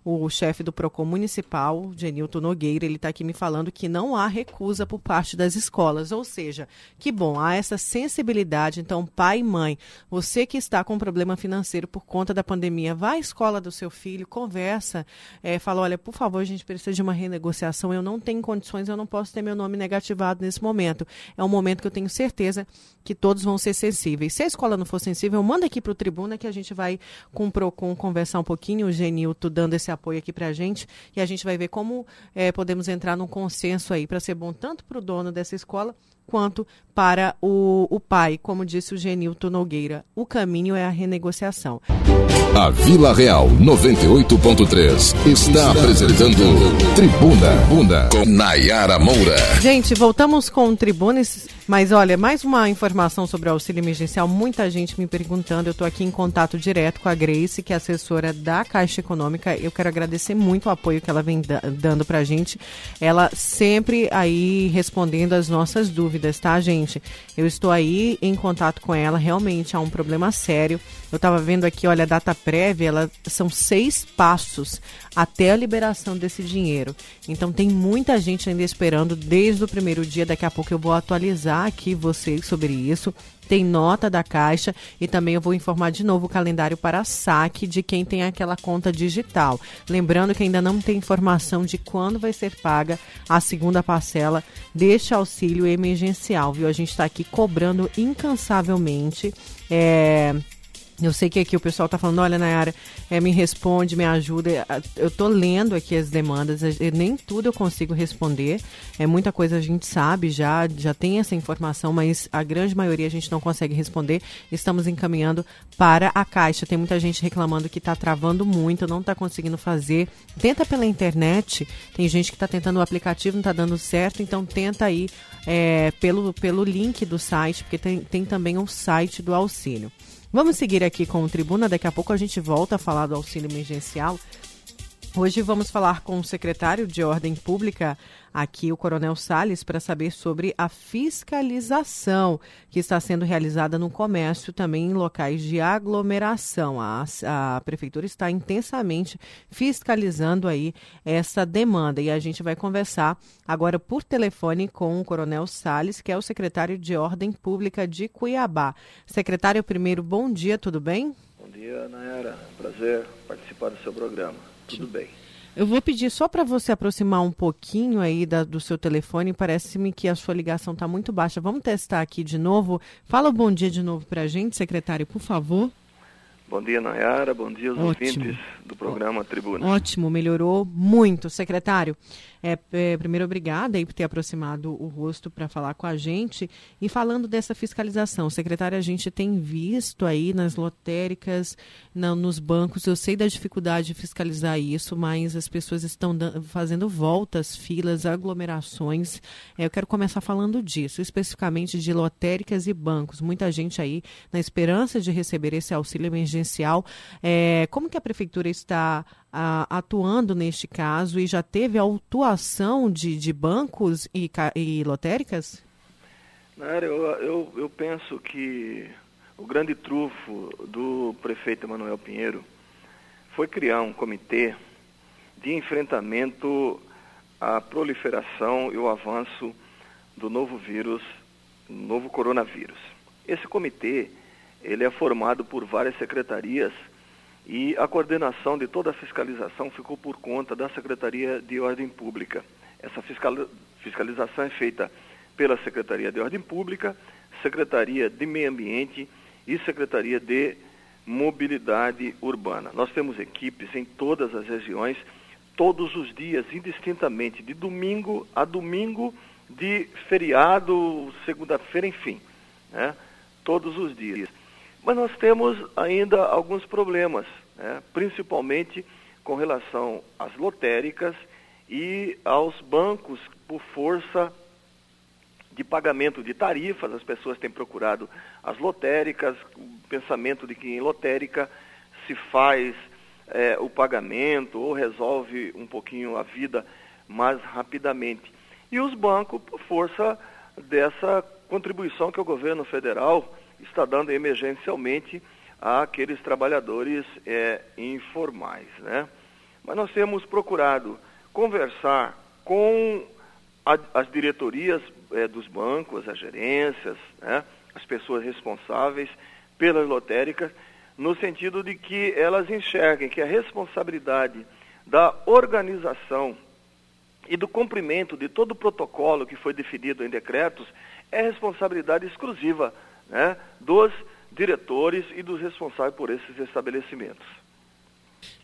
o chefe do PROCON municipal, Genilton Nogueira, ele está aqui me falando que não há recusa por parte das escolas. Ou seja, que bom, há essa sensibilidade. Então, pai e mãe, você que está com problema financeiro por conta da pandemia, vá à escola do seu filho, conversa, é, fala, olha, por favor, a gente precisa de uma renegociação, eu não tenho condições, eu não posso ter meu nome negativado nesse momento. É um momento que eu tenho certeza que todos vão ser sensíveis. Se a escola não for sensível, manda aqui para o Tribuna que a gente vai com o PROCON conversar um pouquinho, o Genilton dando esse apoio aqui para a gente e a gente vai ver como é, podemos entrar num consenso aí para ser bom tanto para o dono dessa escola quanto para o, o pai, como disse o Genilton Nogueira. O caminho é a renegociação. A Vila Real 98.3 está apresentando Tribuna Bunda com Nayara Moura. Gente, voltamos com Tribunes, mas olha, mais uma informação sobre o auxílio emergencial. Muita gente me perguntando. Eu estou aqui em contato direto com a Grace, que é assessora da Caixa Econômica. Eu quero agradecer muito o apoio que ela vem dando para a gente. Ela sempre aí respondendo as nossas dúvidas, tá, gente? Eu estou aí em contato com ela. Realmente há um problema sério. Eu estava vendo aqui, olha, a data prévia, ela, são seis passos até a liberação desse dinheiro. Então tem muita gente ainda esperando desde o primeiro dia. Daqui a pouco eu vou atualizar aqui vocês sobre isso. Tem nota da Caixa e também eu vou informar de novo o calendário para saque de quem tem aquela conta digital. Lembrando que ainda não tem informação de quando vai ser paga a segunda parcela deste auxílio emergencial, viu? A gente está aqui cobrando incansavelmente. É Eu sei que aqui o pessoal está falando, olha, Nayara, é, me responde, me ajuda. É, eu estou lendo aqui as demandas, nem tudo eu consigo responder. É muita coisa a gente sabe já, já tem essa informação, mas a grande maioria a gente não consegue responder. Estamos encaminhando para a Caixa. Tem muita gente reclamando que está travando muito, não está conseguindo fazer. Tenta pela internet, tem gente que está tentando o aplicativo, não está dando certo, então tenta aí é, pelo, pelo link do site, porque tem, tem também o um site do auxílio. Vamos seguir aqui com o Tribuna, daqui a pouco a gente volta a falar do auxílio emergencial. Hoje vamos falar com o secretário de Ordem Pública, aqui o Coronel Sales para saber sobre a fiscalização que está sendo realizada no comércio, também em locais de aglomeração. A, a prefeitura está intensamente fiscalizando aí essa demanda e a gente vai conversar agora por telefone com o Coronel Sales, que é o secretário de Ordem Pública de Cuiabá. Secretário, primeiro, bom dia, tudo bem? Bom dia, Nayara. Prazer participar do seu programa. Tudo bem. Eu vou pedir só para você aproximar um pouquinho aí da, do seu telefone. Parece-me que a sua ligação está muito baixa. Vamos testar aqui de novo. Fala um bom dia de novo para a gente, secretário, por favor. Bom dia, Nayara. Bom dia aos Ótimo. ouvintes do programa Tribuna. Ótimo, melhorou muito. Secretário, é, é, primeiro, obrigada aí por ter aproximado o rosto para falar com a gente. E falando dessa fiscalização, secretária, a gente tem visto aí nas lotéricas, na, nos bancos, eu sei da dificuldade de fiscalizar isso, mas as pessoas estão fazendo voltas, filas, aglomerações. É, eu quero começar falando disso, especificamente de lotéricas e bancos. Muita gente aí na esperança de receber esse auxílio emergencial. É, como que a prefeitura está atuando neste caso e já teve autuação de, de bancos e, e lotéricas? Nária, eu, eu, eu penso que o grande trufo do prefeito Emanuel Pinheiro foi criar um comitê de enfrentamento à proliferação e o avanço do novo vírus, novo coronavírus. Esse comitê, ele é formado por várias secretarias e a coordenação de toda a fiscalização ficou por conta da Secretaria de Ordem Pública. Essa fiscalização é feita pela Secretaria de Ordem Pública, Secretaria de Meio Ambiente e Secretaria de Mobilidade Urbana. Nós temos equipes em todas as regiões, todos os dias, indistintamente, de domingo a domingo, de feriado, segunda-feira, enfim, né? todos os dias. Mas nós temos ainda alguns problemas, né? principalmente com relação às lotéricas e aos bancos por força de pagamento de tarifas. As pessoas têm procurado as lotéricas, o pensamento de que em lotérica se faz é, o pagamento ou resolve um pouquinho a vida mais rapidamente. E os bancos, por força dessa contribuição que o governo federal está dando emergencialmente àqueles trabalhadores é, informais. Né? Mas nós temos procurado conversar com a, as diretorias é, dos bancos, as gerências, né? as pessoas responsáveis pelas lotéricas, no sentido de que elas enxerguem que a responsabilidade da organização e do cumprimento de todo o protocolo que foi definido em decretos é responsabilidade exclusiva né, dos diretores e dos responsáveis por esses estabelecimentos.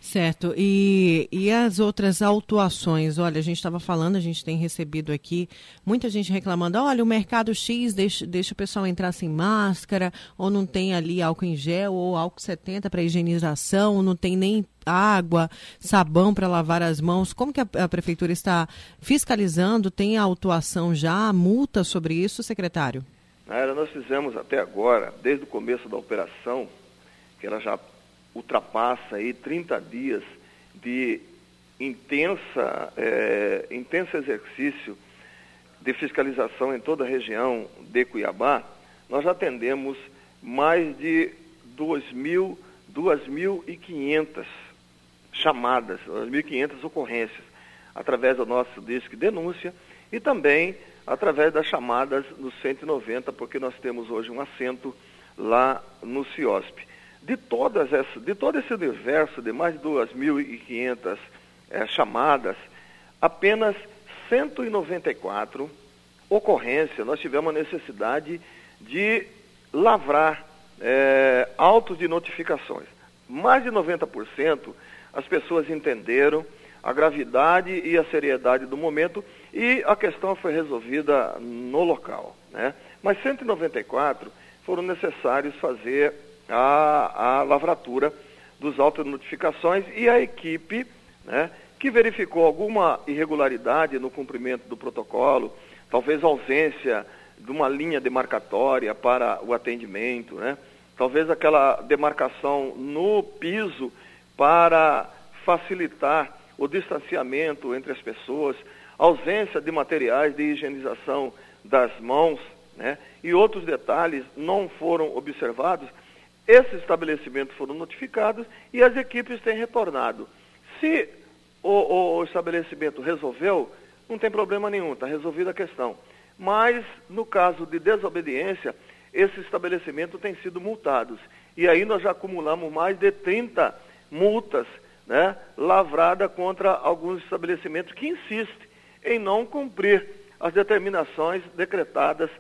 Certo. E, e as outras autuações? Olha, a gente estava falando, a gente tem recebido aqui muita gente reclamando: olha, o mercado X deixa, deixa o pessoal entrar sem máscara, ou não tem ali álcool em gel, ou álcool 70 para higienização, não tem nem água, sabão para lavar as mãos. Como que a, a prefeitura está fiscalizando? Tem autuação já, multa sobre isso, secretário? Nós fizemos até agora, desde o começo da operação, que ela já ultrapassa aí 30 dias de intensa, é, intenso exercício de fiscalização em toda a região de Cuiabá, nós já atendemos mais de 2.500 chamadas, 2.500 ocorrências, através do nosso disco denúncia e também através das chamadas no 190, porque nós temos hoje um assento lá no CIOSP. De, todas essas, de todo esse universo de mais de 2.500 é, chamadas, apenas 194 ocorrências nós tivemos a necessidade de lavrar é, altos de notificações. Mais de 90% as pessoas entenderam a gravidade e a seriedade do momento e a questão foi resolvida no local. Né? Mas 194 foram necessários fazer a, a lavratura dos de notificações e a equipe né, que verificou alguma irregularidade no cumprimento do protocolo, talvez ausência de uma linha demarcatória para o atendimento, né? talvez aquela demarcação no piso para facilitar o distanciamento entre as pessoas, ausência de materiais de higienização das mãos, né? e outros detalhes não foram observados, esses estabelecimentos foram notificados e as equipes têm retornado. Se o, o, o estabelecimento resolveu, não tem problema nenhum, está resolvida a questão. Mas, no caso de desobediência, esses estabelecimentos têm sido multados. E aí nós já acumulamos mais de 30 multas né, lavradas contra alguns estabelecimentos que insistem em não cumprir as determinações decretadas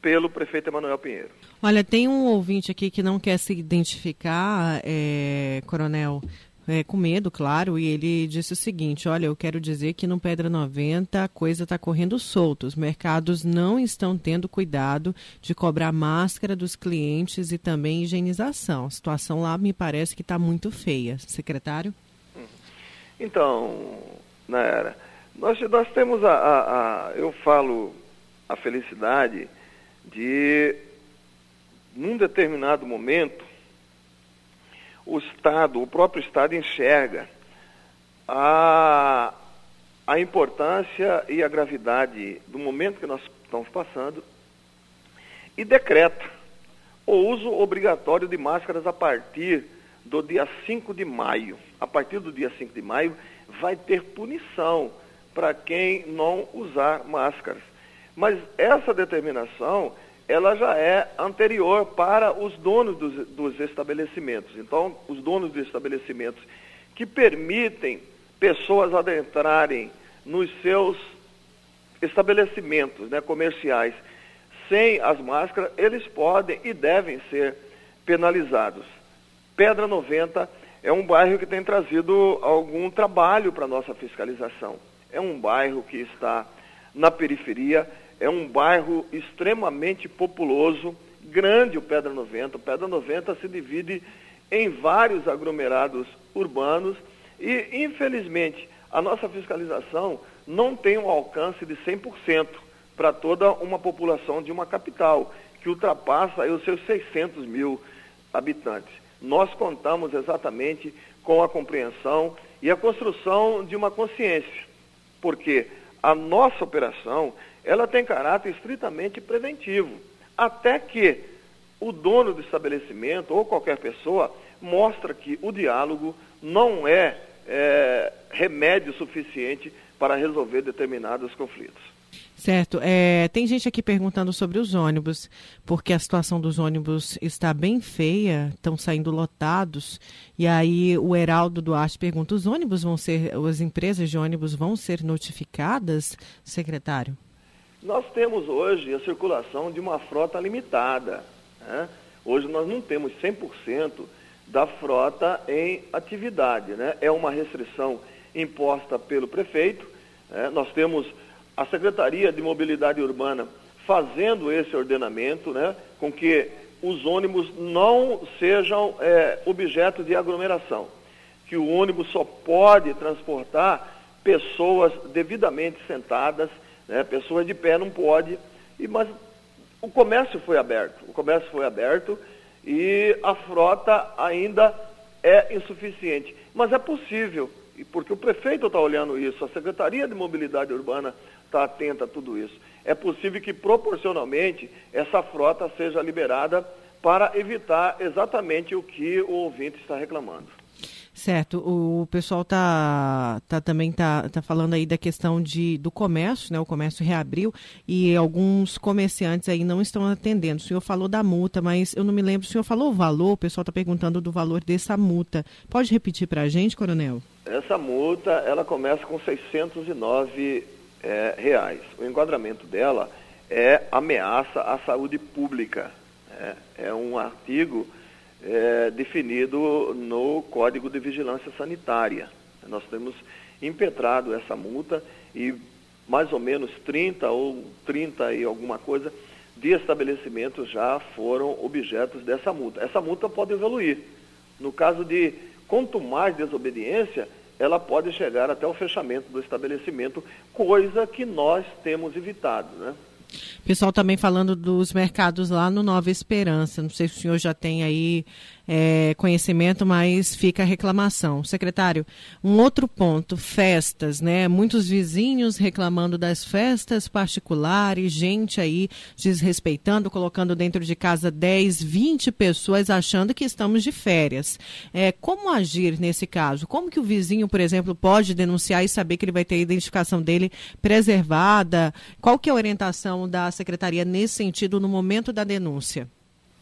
pelo prefeito Emanuel Pinheiro. Olha, tem um ouvinte aqui que não quer se identificar, é, coronel, é, com medo, claro, e ele disse o seguinte: Olha, eu quero dizer que no Pedra 90 a coisa está correndo solta. Os mercados não estão tendo cuidado de cobrar máscara dos clientes e também higienização. A situação lá me parece que está muito feia. Secretário? Então, Naira, nós, nós temos a, a, a. Eu falo a felicidade de, num determinado momento, o Estado, o próprio Estado enxerga a, a importância e a gravidade do momento que nós estamos passando e decreta o uso obrigatório de máscaras a partir do dia 5 de maio. A partir do dia 5 de maio vai ter punição para quem não usar máscaras. Mas essa determinação ela já é anterior para os donos dos, dos estabelecimentos. Então, os donos dos estabelecimentos que permitem pessoas adentrarem nos seus estabelecimentos né, comerciais sem as máscaras, eles podem e devem ser penalizados. Pedra 90 é um bairro que tem trazido algum trabalho para a nossa fiscalização. É um bairro que está na periferia é um bairro extremamente populoso, grande o Pedra 90. O Pedra 90 se divide em vários aglomerados urbanos e, infelizmente, a nossa fiscalização não tem um alcance de 100% para toda uma população de uma capital, que ultrapassa os seus 600 mil habitantes. Nós contamos exatamente com a compreensão e a construção de uma consciência, porque a nossa operação ela tem caráter estritamente preventivo, até que o dono do estabelecimento ou qualquer pessoa mostra que o diálogo não é, é remédio suficiente para resolver determinados conflitos. Certo. É, tem gente aqui perguntando sobre os ônibus, porque a situação dos ônibus está bem feia, estão saindo lotados. E aí o Heraldo Duarte pergunta: os ônibus vão ser, as empresas de ônibus vão ser notificadas, secretário? Nós temos hoje a circulação de uma frota limitada. Né? Hoje nós não temos 100% da frota em atividade. Né? É uma restrição imposta pelo prefeito. Né? Nós temos a Secretaria de Mobilidade Urbana fazendo esse ordenamento, né? com que os ônibus não sejam é, objeto de aglomeração. Que o ônibus só pode transportar pessoas devidamente sentadas né? Pessoas de pé não pode. E, mas o comércio foi aberto. O comércio foi aberto e a frota ainda é insuficiente. Mas é possível, porque o prefeito está olhando isso, a Secretaria de Mobilidade Urbana está atenta a tudo isso. É possível que proporcionalmente essa frota seja liberada para evitar exatamente o que o ouvinte está reclamando. Certo, o pessoal tá, tá também tá, tá falando aí da questão de, do comércio, né? O comércio reabriu e alguns comerciantes aí não estão atendendo. O senhor falou da multa, mas eu não me lembro. O senhor falou o valor? O pessoal está perguntando do valor dessa multa. Pode repetir para a gente, coronel? Essa multa, ela começa com 609 é, reais. O enquadramento dela é ameaça à saúde pública. É, é um artigo é, definido no Código de Vigilância Sanitária. Nós temos impetrado essa multa e mais ou menos 30 ou 30 e alguma coisa de estabelecimentos já foram objetos dessa multa. Essa multa pode evoluir. No caso de quanto mais desobediência, ela pode chegar até o fechamento do estabelecimento, coisa que nós temos evitado, né? Pessoal também falando dos mercados lá no Nova Esperança. Não sei se o senhor já tem aí é, conhecimento, mas fica a reclamação. Secretário, um outro ponto, festas, né? Muitos vizinhos reclamando das festas particulares, gente aí desrespeitando, colocando dentro de casa 10, 20 pessoas achando que estamos de férias. É, como agir nesse caso? Como que o vizinho, por exemplo, pode denunciar e saber que ele vai ter a identificação dele preservada? Qual que é a orientação da secretaria nesse sentido no momento da denúncia?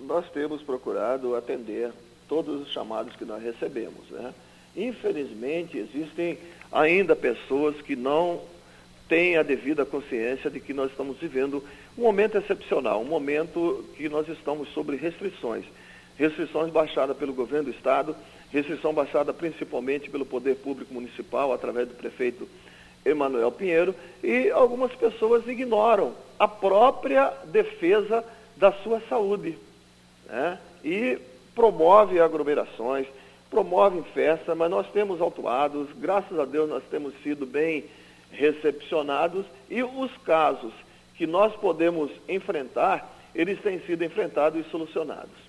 Nós temos procurado atender todos os chamados que nós recebemos. Né? Infelizmente, existem ainda pessoas que não têm a devida consciência de que nós estamos vivendo um momento excepcional, um momento que nós estamos sobre restrições. Restrições baixadas pelo governo do Estado, restrição baixada principalmente pelo Poder Público Municipal, através do prefeito Emanuel Pinheiro, e algumas pessoas ignoram a própria defesa da sua saúde né? e promove aglomerações, promove festa, mas nós temos autuados, graças a Deus nós temos sido bem recepcionados e os casos que nós podemos enfrentar, eles têm sido enfrentados e solucionados.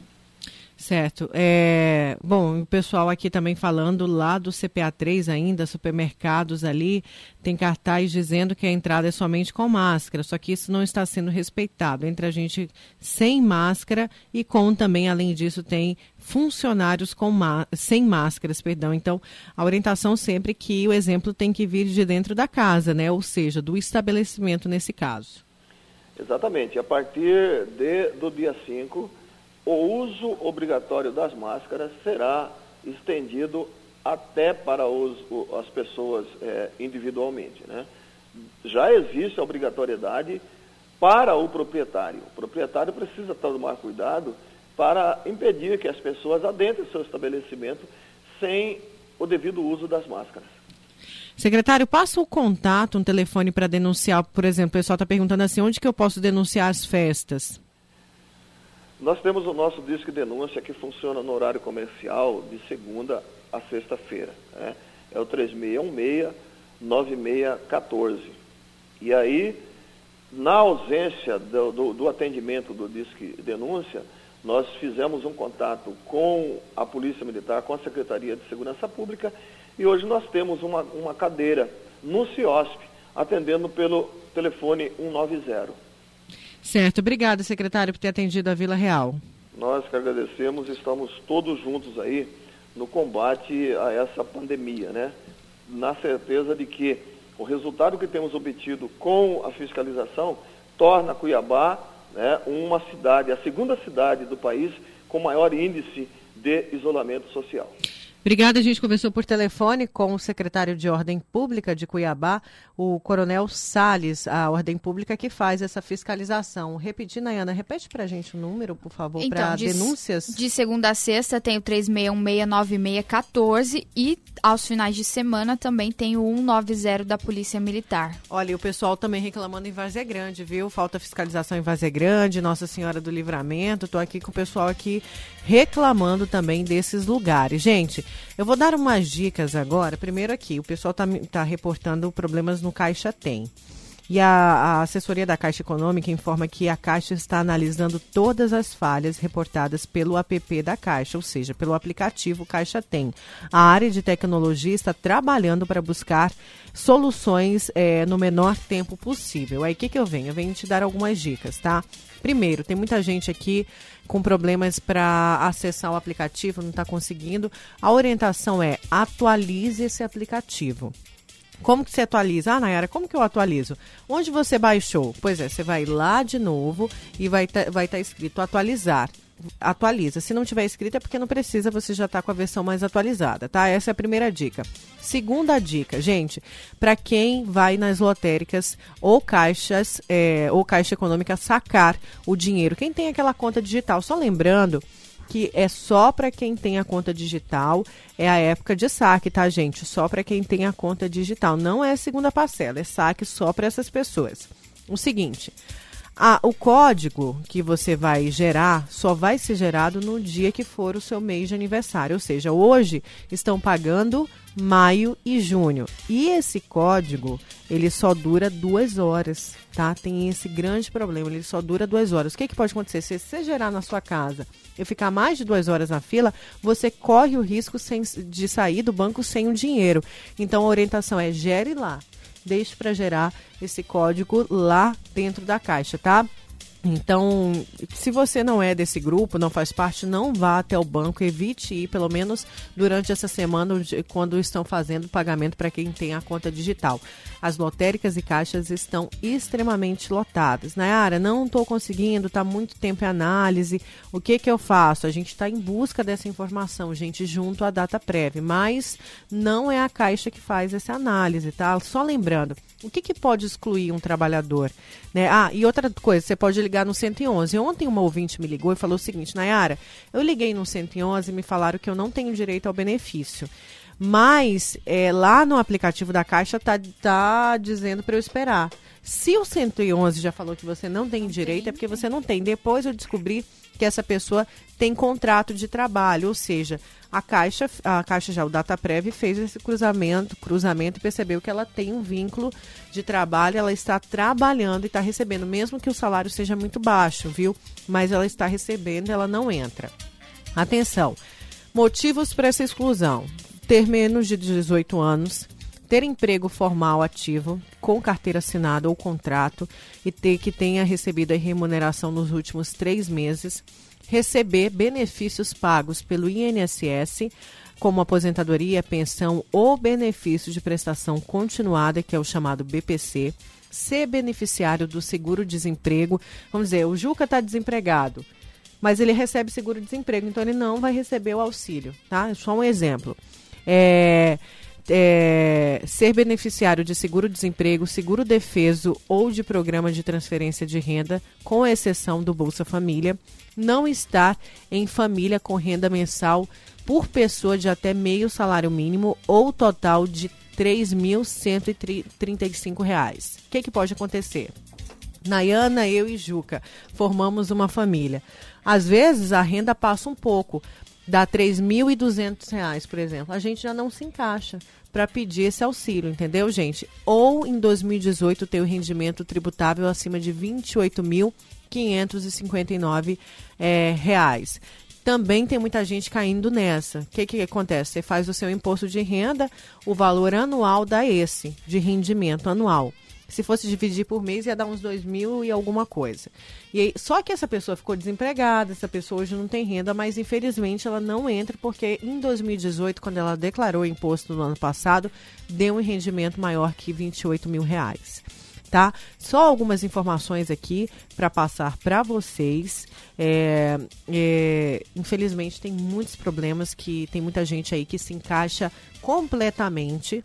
Certo. É, bom, o pessoal aqui também falando lá do CPA3 ainda, supermercados ali, tem cartaz dizendo que a entrada é somente com máscara, só que isso não está sendo respeitado. Entre a gente sem máscara e com também, além disso, tem funcionários com sem máscaras, perdão. Então, a orientação sempre que o exemplo tem que vir de dentro da casa, né? Ou seja, do estabelecimento nesse caso. Exatamente. A partir de, do dia 5 o uso obrigatório das máscaras será estendido até para os, as pessoas é, individualmente. Né? Já existe a obrigatoriedade para o proprietário. O proprietário precisa tomar cuidado para impedir que as pessoas adentrem seu estabelecimento sem o devido uso das máscaras. Secretário, passa o contato, um telefone para denunciar, por exemplo, o pessoal está perguntando assim, onde que eu posso denunciar as festas? Nós temos o nosso disco de denúncia que funciona no horário comercial de segunda a sexta-feira. Né? É o 3616-9614. E aí, na ausência do, do, do atendimento do Disque Denúncia, nós fizemos um contato com a Polícia Militar, com a Secretaria de Segurança Pública, e hoje nós temos uma, uma cadeira no CIOSP, atendendo pelo telefone 190. Certo. Obrigada, secretário, por ter atendido a Vila Real. Nós que agradecemos, estamos todos juntos aí no combate a essa pandemia, né? Na certeza de que o resultado que temos obtido com a fiscalização torna Cuiabá né, uma cidade, a segunda cidade do país com maior índice de isolamento social. Obrigada. A gente conversou por telefone com o secretário de Ordem Pública de Cuiabá, o Coronel Sales, a Ordem Pública que faz essa fiscalização. Repetindo, Nayana, repete para a gente o número, por favor, então, para de, denúncias. De segunda a sexta tem o 36169614 e aos finais de semana também tem o 190 da Polícia Militar. Olha, e o pessoal também reclamando em Vazia Grande, viu? Falta fiscalização em Vazia Grande, Nossa Senhora do Livramento. Estou aqui com o pessoal aqui reclamando também desses lugares. Gente, eu vou dar umas dicas agora. Primeiro aqui, o pessoal está tá reportando problemas no Caixa Tem. E a, a, assessoria da Caixa Econômica informa que a Caixa está analisando todas as falhas reportadas pelo app da Caixa, ou seja, pelo aplicativo Caixa Tem. A área de tecnologia está trabalhando para buscar soluções é, no menor tempo possível. Aí o que, que eu venho? Eu venho te dar algumas dicas, tá? Primeiro, tem muita gente aqui com problemas para acessar o aplicativo, não está conseguindo. A orientação é atualize esse aplicativo. Como que você atualiza? Ah, Nayara, como que eu atualizo? Onde você baixou? Pois é, você vai lá de novo e vai estar tá, vai tá escrito atualizar. Atualiza. Se não tiver escrito é porque não precisa, você já está com a versão mais atualizada, tá? Essa é a primeira dica. Segunda dica, gente, para quem vai nas lotéricas ou caixas é, ou caixa econômica sacar o dinheiro, quem tem aquela conta digital, só lembrando que é só para quem tem a conta digital, é a época de saque, tá, gente? Só para quem tem a conta digital. Não é segunda parcela, é saque só para essas pessoas. O seguinte, ah, o código que você vai gerar só vai ser gerado no dia que for o seu mês de aniversário. Ou seja, hoje estão pagando maio e junho. E esse código, ele só dura duas horas, tá? Tem esse grande problema, ele só dura duas horas. O que, que pode acontecer? Se você gerar na sua casa e ficar mais de duas horas na fila, você corre o risco sem, de sair do banco sem o dinheiro. Então a orientação é gere lá deixe para gerar esse código lá dentro da caixa, tá? Então, se você não é desse grupo, não faz parte, não vá até o banco, evite ir, pelo menos durante essa semana, quando estão fazendo pagamento para quem tem a conta digital. As lotéricas e caixas estão extremamente lotadas. Nayara, não estou conseguindo, está muito tempo em análise. O que, que eu faço? A gente está em busca dessa informação, gente, junto à data prévia, mas não é a caixa que faz essa análise, tá? Só lembrando, o que, que pode excluir um trabalhador? Né? Ah, e outra coisa, você pode ligar no 111. Ontem uma ouvinte me ligou e falou o seguinte, Nayara, eu liguei no 111 e me falaram que eu não tenho direito ao benefício. Mas é, lá no aplicativo da Caixa tá, tá dizendo para eu esperar. Se o 111 já falou que você não tem direito, é porque você não tem. Depois eu descobri que essa pessoa tem contrato de trabalho, ou seja, a Caixa, a Caixa já, o Dataprev, fez esse cruzamento, cruzamento e percebeu que ela tem um vínculo de trabalho, ela está trabalhando e está recebendo, mesmo que o salário seja muito baixo, viu? Mas ela está recebendo, ela não entra. Atenção, motivos para essa exclusão: ter menos de 18 anos, ter emprego formal ativo, com carteira assinada ou contrato, e ter que tenha recebido a remuneração nos últimos três meses receber benefícios pagos pelo INSS, como aposentadoria, pensão ou benefício de prestação continuada, que é o chamado BPC, ser beneficiário do seguro-desemprego. Vamos dizer, o Juca está desempregado, mas ele recebe seguro-desemprego, então ele não vai receber o auxílio, tá? Só um exemplo. É, é, ser beneficiário de seguro-desemprego, seguro-defeso ou de programa de transferência de renda, com exceção do Bolsa Família, não estar em família com renda mensal por pessoa de até meio salário mínimo ou total de R$ 3.135. O que, que pode acontecer? Nayana, eu e Juca formamos uma família. Às vezes a renda passa um pouco, dá R$ 3.200, por exemplo. A gente já não se encaixa para pedir esse auxílio, entendeu, gente? Ou em 2018 ter o rendimento tributável acima de R$ 28.559 é, reais. Também tem muita gente caindo nessa. O que, que acontece? Você faz o seu imposto de renda, o valor anual dá esse, de rendimento anual. Se fosse dividir por mês, ia dar uns dois mil e alguma coisa. E aí, só que essa pessoa ficou desempregada, essa pessoa hoje não tem renda, mas infelizmente ela não entra porque em 2018, quando ela declarou o imposto no ano passado, deu um rendimento maior que 28 mil reais. Tá? Só algumas informações aqui para passar para vocês. É, é, infelizmente tem muitos problemas que tem muita gente aí que se encaixa completamente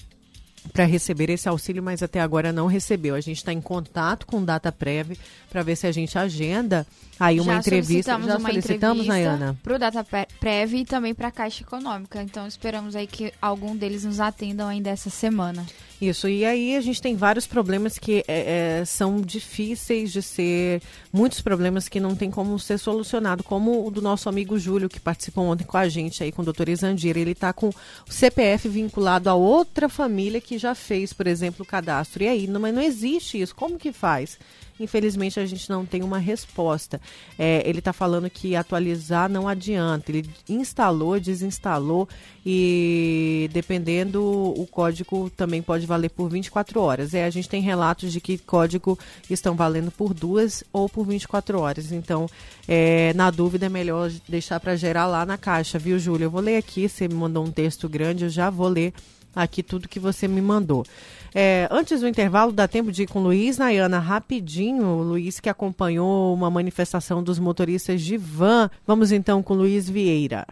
para receber esse auxílio, mas até agora não recebeu. A gente está em contato com Data Prev para ver se a gente agenda aí uma já entrevista. Já uma solicitamos, Nayana? Para o Data Prev e também para a Caixa Econômica. Então esperamos aí que algum deles nos atendam ainda essa semana. Isso, e aí a gente tem vários problemas que é, é, são difíceis de ser, muitos problemas que não tem como ser solucionado, como o do nosso amigo Júlio, que participou ontem com a gente aí, com o doutor Isandira. Ele está com o CPF vinculado a outra família que já fez, por exemplo, o cadastro. E aí, não, mas não existe isso. Como que faz? Infelizmente a gente não tem uma resposta. É, ele está falando que atualizar não adianta. Ele instalou, desinstalou e dependendo o código também pode valer por 24 horas. É, a gente tem relatos de que código estão valendo por duas ou por 24 horas. Então, é, na dúvida é melhor deixar para gerar lá na caixa, viu, Júlia? Eu vou ler aqui. Você me mandou um texto grande, eu já vou ler aqui tudo que você me mandou. É, antes do intervalo, dá tempo de ir com o Luiz Nayana rapidinho. O Luiz que acompanhou uma manifestação dos motoristas de van. Vamos então com o Luiz Vieira.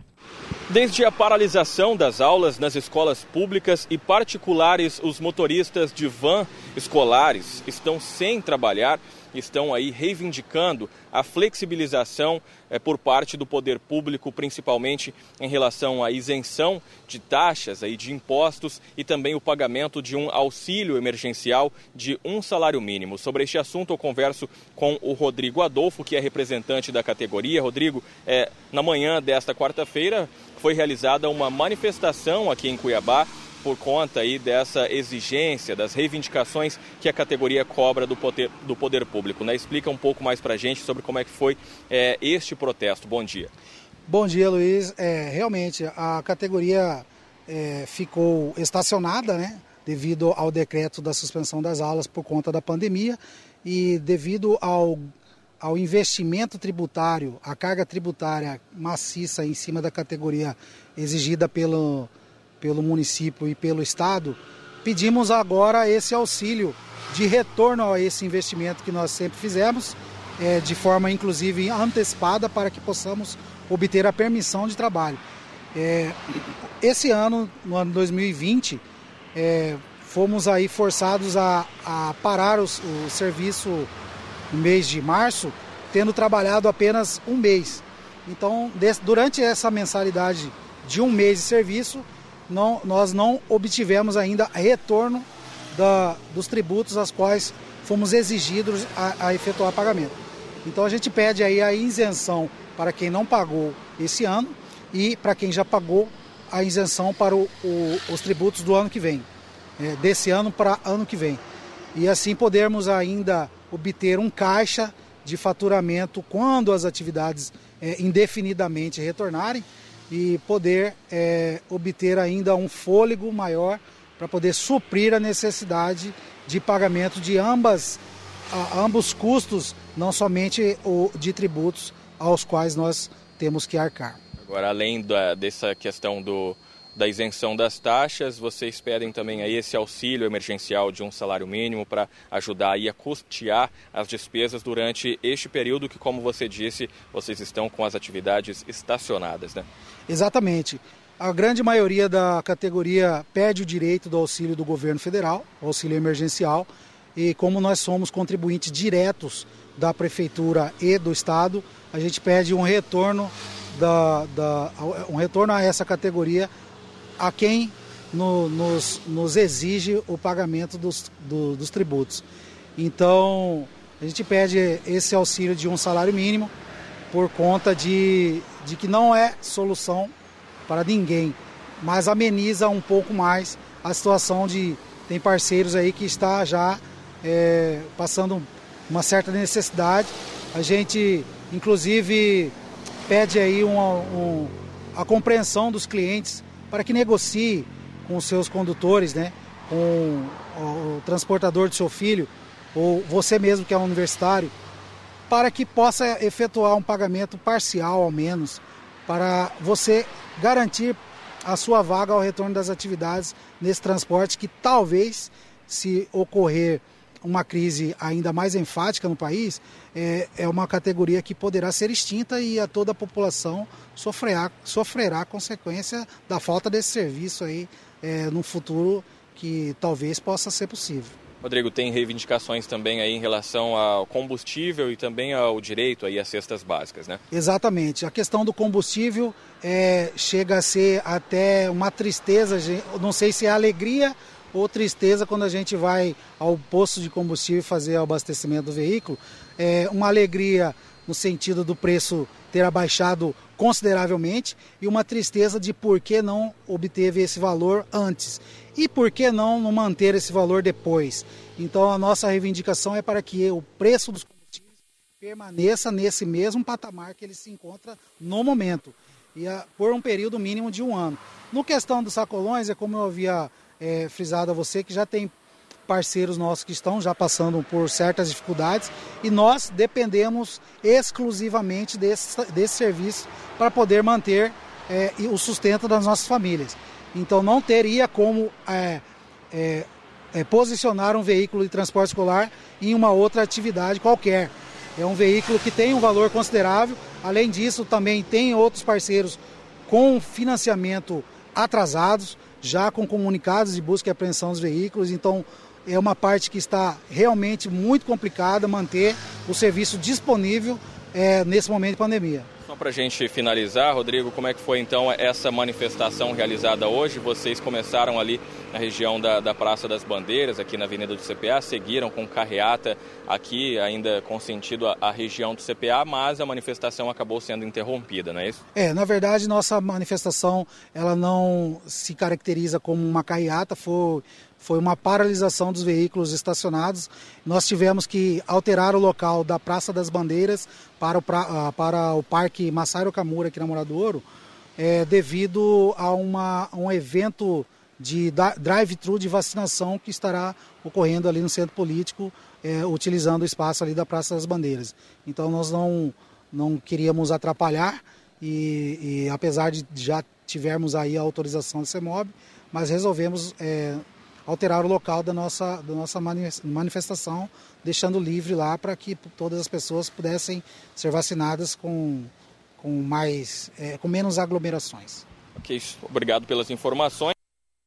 Desde a paralisação das aulas nas escolas públicas e particulares, os motoristas de van escolares estão sem trabalhar estão aí reivindicando a flexibilização é, por parte do poder público, principalmente em relação à isenção de taxas aí de impostos e também o pagamento de um auxílio emergencial de um salário mínimo. Sobre este assunto eu converso com o Rodrigo Adolfo, que é representante da categoria. Rodrigo, é, na manhã desta quarta-feira foi realizada uma manifestação aqui em Cuiabá por conta aí dessa exigência, das reivindicações que a categoria cobra do poder, do poder público. Né? Explica um pouco mais para a gente sobre como é que foi é, este protesto. Bom dia. Bom dia, Luiz. É, realmente, a categoria é, ficou estacionada, né? Devido ao decreto da suspensão das aulas por conta da pandemia e devido ao, ao investimento tributário, a carga tributária maciça em cima da categoria exigida pelo, pelo município e pelo estado, pedimos agora esse auxílio de retorno a esse investimento que nós sempre fizemos, é, de forma inclusive antecipada para que possamos obter a permissão de trabalho. É, esse ano, no ano 2020, é, fomos aí forçados a, a parar o serviço no mês de março, tendo trabalhado apenas um mês. Então, durante essa mensalidade de um mês de serviço, não, nós não obtivemos ainda retorno da, dos tributos aos quais fomos exigidos a, a efetuar pagamento. Então a gente pede aí a isenção para quem não pagou esse ano e para quem já pagou a isenção para o, o, os tributos do ano que vem, é, desse ano para ano que vem. E assim podermos ainda obter um caixa de faturamento quando as atividades é, indefinidamente retornarem e poder é, obter ainda um fôlego maior para poder suprir a necessidade de pagamento de ambas, a, ambos custos, não somente o, de tributos aos quais nós temos que arcar. Agora, além da, dessa questão do, da isenção das taxas, vocês pedem também aí esse auxílio emergencial de um salário mínimo para ajudar aí a custear as despesas durante este período que, como você disse, vocês estão com as atividades estacionadas, né? Exatamente. A grande maioria da categoria pede o direito do auxílio do governo federal, auxílio emergencial, e como nós somos contribuintes diretos da prefeitura e do estado, a gente pede um retorno da, da um retorno a essa categoria a quem no, nos, nos, exige o pagamento dos, do, dos tributos. Então, a gente pede esse auxílio de um salário mínimo por conta de, de que não é solução para ninguém, mas ameniza um pouco mais a situação de tem parceiros aí que está já é, passando uma certa necessidade. A gente, inclusive, pede aí um, a compreensão dos clientes para que negocie com os seus condutores, né, com o transportador do seu filho, ou você mesmo que é um universitário, para que possa efetuar um pagamento parcial ao menos, para você garantir a sua vaga ao retorno das atividades nesse transporte que talvez, se ocorrer uma crise ainda mais enfática no país, é, é uma categoria que poderá ser extinta e a toda a população sofrerá, sofrerá consequência da falta desse serviço aí é, no futuro que talvez possa ser possível. Rodrigo, tem reivindicações também aí em relação ao combustível e também ao direito aí às cestas básicas, né? Exatamente. A questão do combustível é, chega a ser até uma tristeza, não sei se é alegria ou tristeza quando a gente vai ao posto de combustível fazer o abastecimento do veículo. É uma alegria no sentido do preço ter abaixado consideravelmente e uma tristeza de por que não obteve esse valor antes e por que não, manter esse valor depois. Então a nossa reivindicação é para que o preço dos combustíveis permaneça nesse mesmo patamar que ele se encontra no momento e a, por um período mínimo de um ano. No questão dos sacolões, é como eu havia é, frisado a você que já tem parceiros nossos que estão já passando por certas dificuldades e nós dependemos exclusivamente desse, desse serviço para poder manter é, o sustento das nossas famílias. Então não teria como é, é, é, posicionar um veículo de transporte escolar em uma outra atividade qualquer. É um veículo que tem um valor considerável. Além disso, também tem outros parceiros com financiamento atrasados, já com comunicados de busca e apreensão dos veículos. Então, é uma parte que está realmente muito complicada manter o serviço disponível é, nesse momento de pandemia. Só para a gente finalizar, Rodrigo, como é que foi então essa manifestação realizada hoje? Vocês começaram ali na região da, da Praça das Bandeiras, aqui na Avenida do CPA, seguiram com carreata aqui, ainda com sentido a, a região do CPA, mas a manifestação acabou sendo interrompida, não é isso? É, na verdade, nossa manifestação ela não se caracteriza como uma carreata, foi foi uma paralisação dos veículos estacionados. Nós tivemos que alterar o local da Praça das Bandeiras para o, pra, ah, para o Parque Massairo Kamura, aqui na Moradouro, é, devido a uma, um evento de drive-thru de vacinação que estará ocorrendo ali no centro político, é, utilizando o espaço ali da Praça das Bandeiras. Então nós não, não queríamos atrapalhar e, e apesar de já tivermos aí a autorização do CEMOB, mas resolvemos é, alterar o local da nossa, da nossa manifestação, deixando livre lá para que todas as pessoas pudessem ser vacinadas com, com, mais, é, com menos aglomerações. Ok, obrigado pelas informações.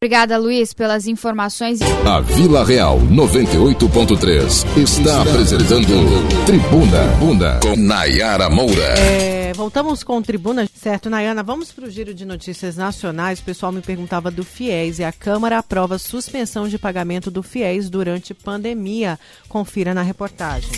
Obrigada, Luiz, pelas informações. A Vila Real 98.3 está apresentando Tribuna Bunda com Nayara Moura. É, voltamos com Tribuna, certo, Nayana? Vamos para o giro de notícias nacionais. O pessoal me perguntava do FIES e a Câmara aprova suspensão de pagamento do FIES durante pandemia. Confira na reportagem.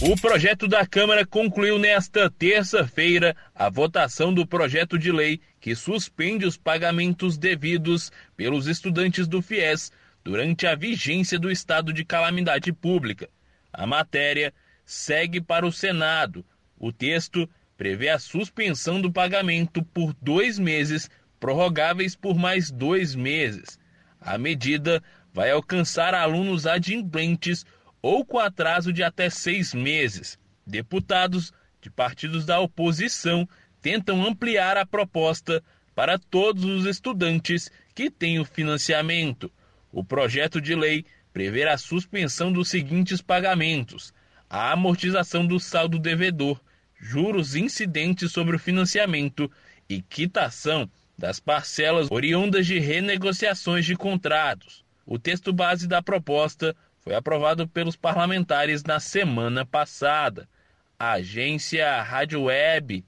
O projeto da Câmara concluiu nesta terça-feira a votação do projeto de lei que suspende os pagamentos devidos pelos estudantes do FIES durante a vigência do estado de calamidade pública. A matéria segue para o Senado. O texto prevê a suspensão do pagamento por dois meses, prorrogáveis por mais dois meses. A medida vai alcançar alunos adimplentes ou com atraso de até seis meses. Deputados de partidos da oposição tentam ampliar a proposta para todos os estudantes que têm o financiamento. O projeto de lei prevê a suspensão dos seguintes pagamentos: a amortização do saldo devedor, juros incidentes sobre o financiamento e quitação das parcelas oriundas de renegociações de contratos. O texto base da proposta foi aprovado pelos parlamentares na semana passada. Agência Rádio Web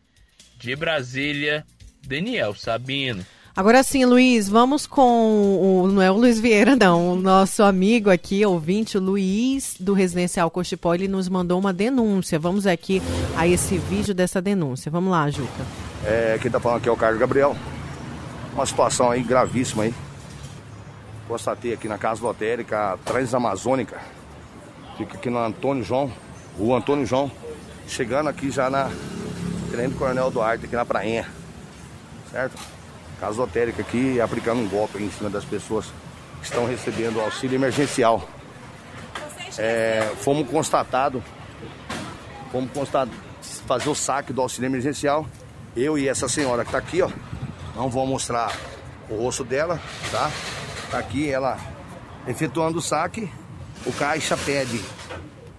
de Brasília, Daniel Sabino. Agora sim, Luiz, vamos com o. Não é o Luiz Vieira, não. O nosso amigo aqui, ouvinte, o Luiz, do Residencial Cochipó, ele nos mandou uma denúncia. Vamos aqui a esse vídeo dessa denúncia. Vamos lá, Juca. É, quem tá falando aqui é o Carlos Gabriel. Uma situação aí gravíssima aí constatei aqui na Casa Lotérica Transamazônica. Fica aqui no Antônio João, o Antônio João, chegando aqui já na Tenente Coronel Duarte, aqui na prainha. Certo? Casa Lotérica aqui aplicando um golpe em cima das pessoas que estão recebendo auxílio emergencial. É, fomos constatados, fomos constatados fazer o saque do auxílio emergencial. Eu e essa senhora que está aqui, ó. Não vou mostrar o rosto dela, tá? Tá aqui ela efetuando o saque. O caixa pede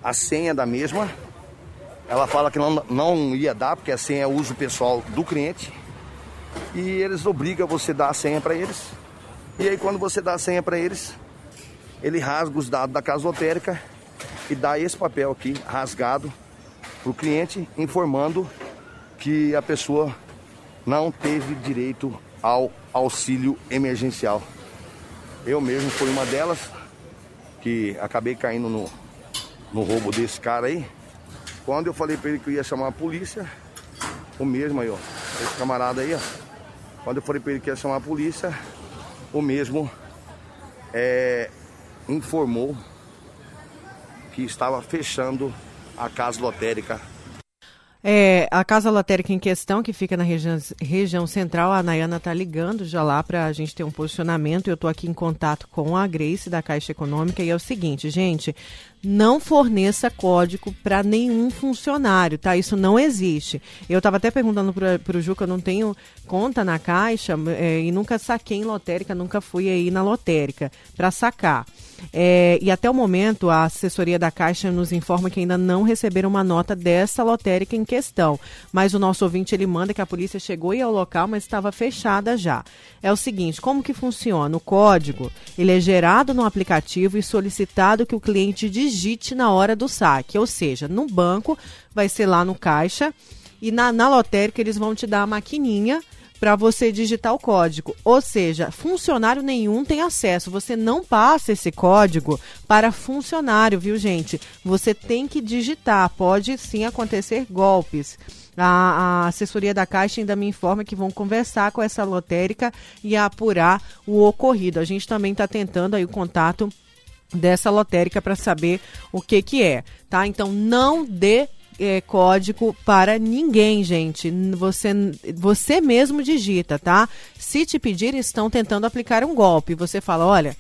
a senha da mesma. Ela fala que não, não ia dar, porque a senha é uso pessoal do cliente. E eles obrigam você a dar a senha para eles. E aí quando você dá a senha para eles, ele rasga os dados da casa lotérica e dá esse papel aqui rasgado para o cliente, informando que a pessoa não teve direito ao auxílio emergencial. Eu mesmo fui uma delas que acabei caindo no, no roubo desse cara aí. Quando eu falei para ele que eu ia chamar a polícia, o mesmo aí, ó, esse camarada aí, ó. Quando eu falei para ele que ia chamar a polícia, o mesmo é, informou que estava fechando a casa lotérica é, a casa lotérica em questão, que fica na região, região central, a Nayana está ligando já lá para a gente ter um posicionamento. Eu estou aqui em contato com a Grace da Caixa Econômica e é o seguinte, gente, não forneça código para nenhum funcionário, tá? Isso não existe. Eu estava até perguntando para o Juca, eu não tenho conta na Caixa é, e nunca saquei em lotérica, nunca fui aí na lotérica para sacar. É, e até o momento, a assessoria da Caixa nos informa que ainda não receberam uma nota dessa lotérica em questão. Mas o nosso ouvinte ele manda que a polícia chegou e ao local, mas estava fechada já. É o seguinte, como que funciona? O código ele é gerado no aplicativo e solicitado que o cliente digite na hora do saque. Ou seja, no banco vai ser lá no caixa e na, na lotérica eles vão te dar a maquininha para você digitar o código. Ou seja, funcionário nenhum tem acesso. Você não passa esse código para funcionário, viu, gente? Você tem que digitar. Pode sim acontecer golpes. A, a, assessoria da Caixa ainda me informa que vão conversar com essa lotérica e apurar o ocorrido. A gente também está tentando aí o contato dessa lotérica para saber o que que é, tá? Então não dê é, código para ninguém, gente. Você, você mesmo digita, tá? Se te pedir, estão tentando aplicar um golpe. Você fala, olha,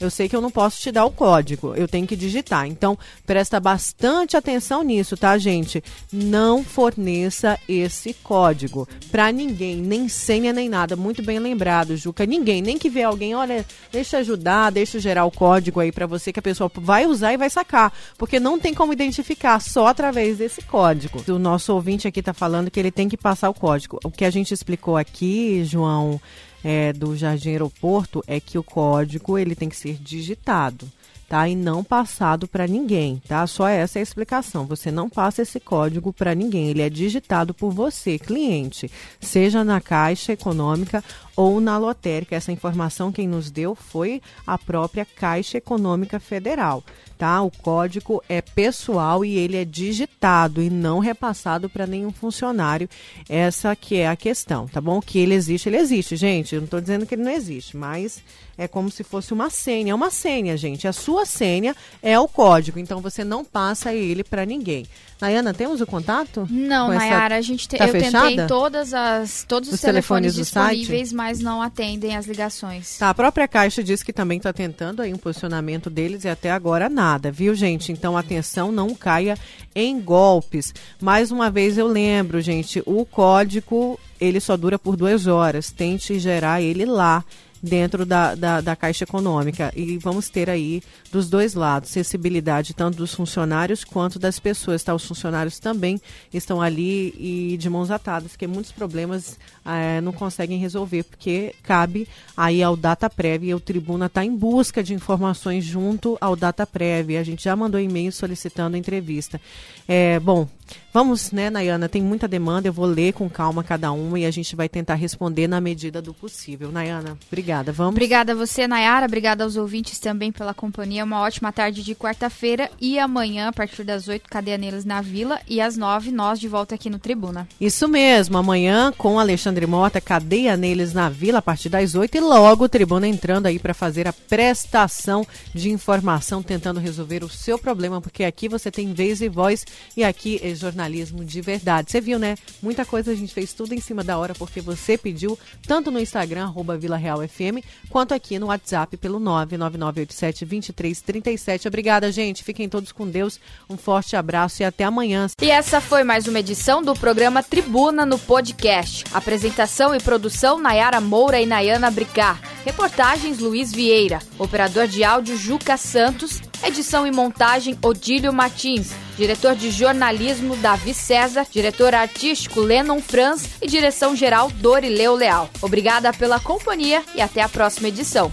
eu sei que eu não posso te dar o código, eu tenho que digitar. Então, presta bastante atenção nisso, tá, gente? Não forneça esse código para ninguém, nem senha nem nada. Muito bem lembrado, Juca. Ninguém, nem que vê alguém, olha, deixa ajudar, deixa gerar o código aí para você que a pessoa vai usar e vai sacar, porque não tem como identificar só através desse código. O nosso ouvinte aqui tá falando que ele tem que passar o código. O que a gente explicou aqui, João, é, do Jardim Aeroporto é que o código ele tem que ser digitado tá? E não passado para ninguém, tá? Só essa é a explicação. Você não passa esse código para ninguém. Ele é digitado por você, cliente, seja na Caixa Econômica ou na lotérica. Essa informação quem nos deu foi a própria Caixa Econômica Federal, tá? O código é pessoal e ele é digitado e não repassado para nenhum funcionário. Essa que é a questão, tá bom? Que ele existe, ele existe, gente. Eu não estou dizendo que ele não existe, mas é como se fosse uma senha. É uma senha, gente. A sua senha é o código, então você não passa ele para ninguém. Nayana, temos o contato? Não, Nayara, a gente te, tá eu fechada? tentei todas as, todos os, os telefones, telefones disponíveis, mas não atendem as ligações. Tá, a própria Caixa diz que também está tentando aí um posicionamento deles e até agora nada, viu, gente? Então, atenção, não caia em golpes. Mais uma vez eu lembro, gente, o código ele só dura por duas horas. Tente gerar ele lá dentro da, da, da, Caixa Econômica. E vamos ter aí dos dois lados, sensibilidade tanto dos funcionários quanto das pessoas. Tá? Os funcionários também estão ali e de mãos atadas, porque muitos problemas é, não conseguem resolver, porque cabe aí ao Data Prev e o Tribuna está em busca de informações junto ao Data Prev. A gente já mandou e-mail solicitando entrevista. É, bom, vamos, né, Nayana? Tem muita demanda, eu vou ler com calma cada uma e a gente vai tentar responder na medida do possível. Nayana, obrigada. Vamos. Obrigada a você, Nayara. Obrigada aos ouvintes também pela companhia. Uma ótima tarde de quarta-feira e amanhã, a partir das oito, cadeia neles na Vila e às nove, nós de volta aqui no Tribuna. Isso mesmo, amanhã com Alexandre Mota, cadeia neles na Vila a partir das oito e logo o Tribuna entrando aí para fazer a prestação de informação, tentando resolver o seu problema, porque aqui você tem vez e voz e aqui é jornalismo de verdade. Você viu, né? Muita coisa a gente fez tudo em cima da hora porque você pediu, tanto no Instagram, arroba Vila Real FM, quanto aqui no WhatsApp pelo 99987-2337. Obrigada, gente. Fiquem todos com Deus. Um forte abraço e até amanhã. E essa foi mais uma edição do programa Tribuna no Podcast. Apresentação e produção Nayara Moura e Nayana Bricar. Reportagens Luiz Vieira. Operador de áudio Juca Santos. Edição e montagem Odílio Martins. Diretor de jornalismo Davi César. Diretor artístico Lennon Franz. E direção geral Dorileu Leal. Obrigada pela companhia e até a próxima edição.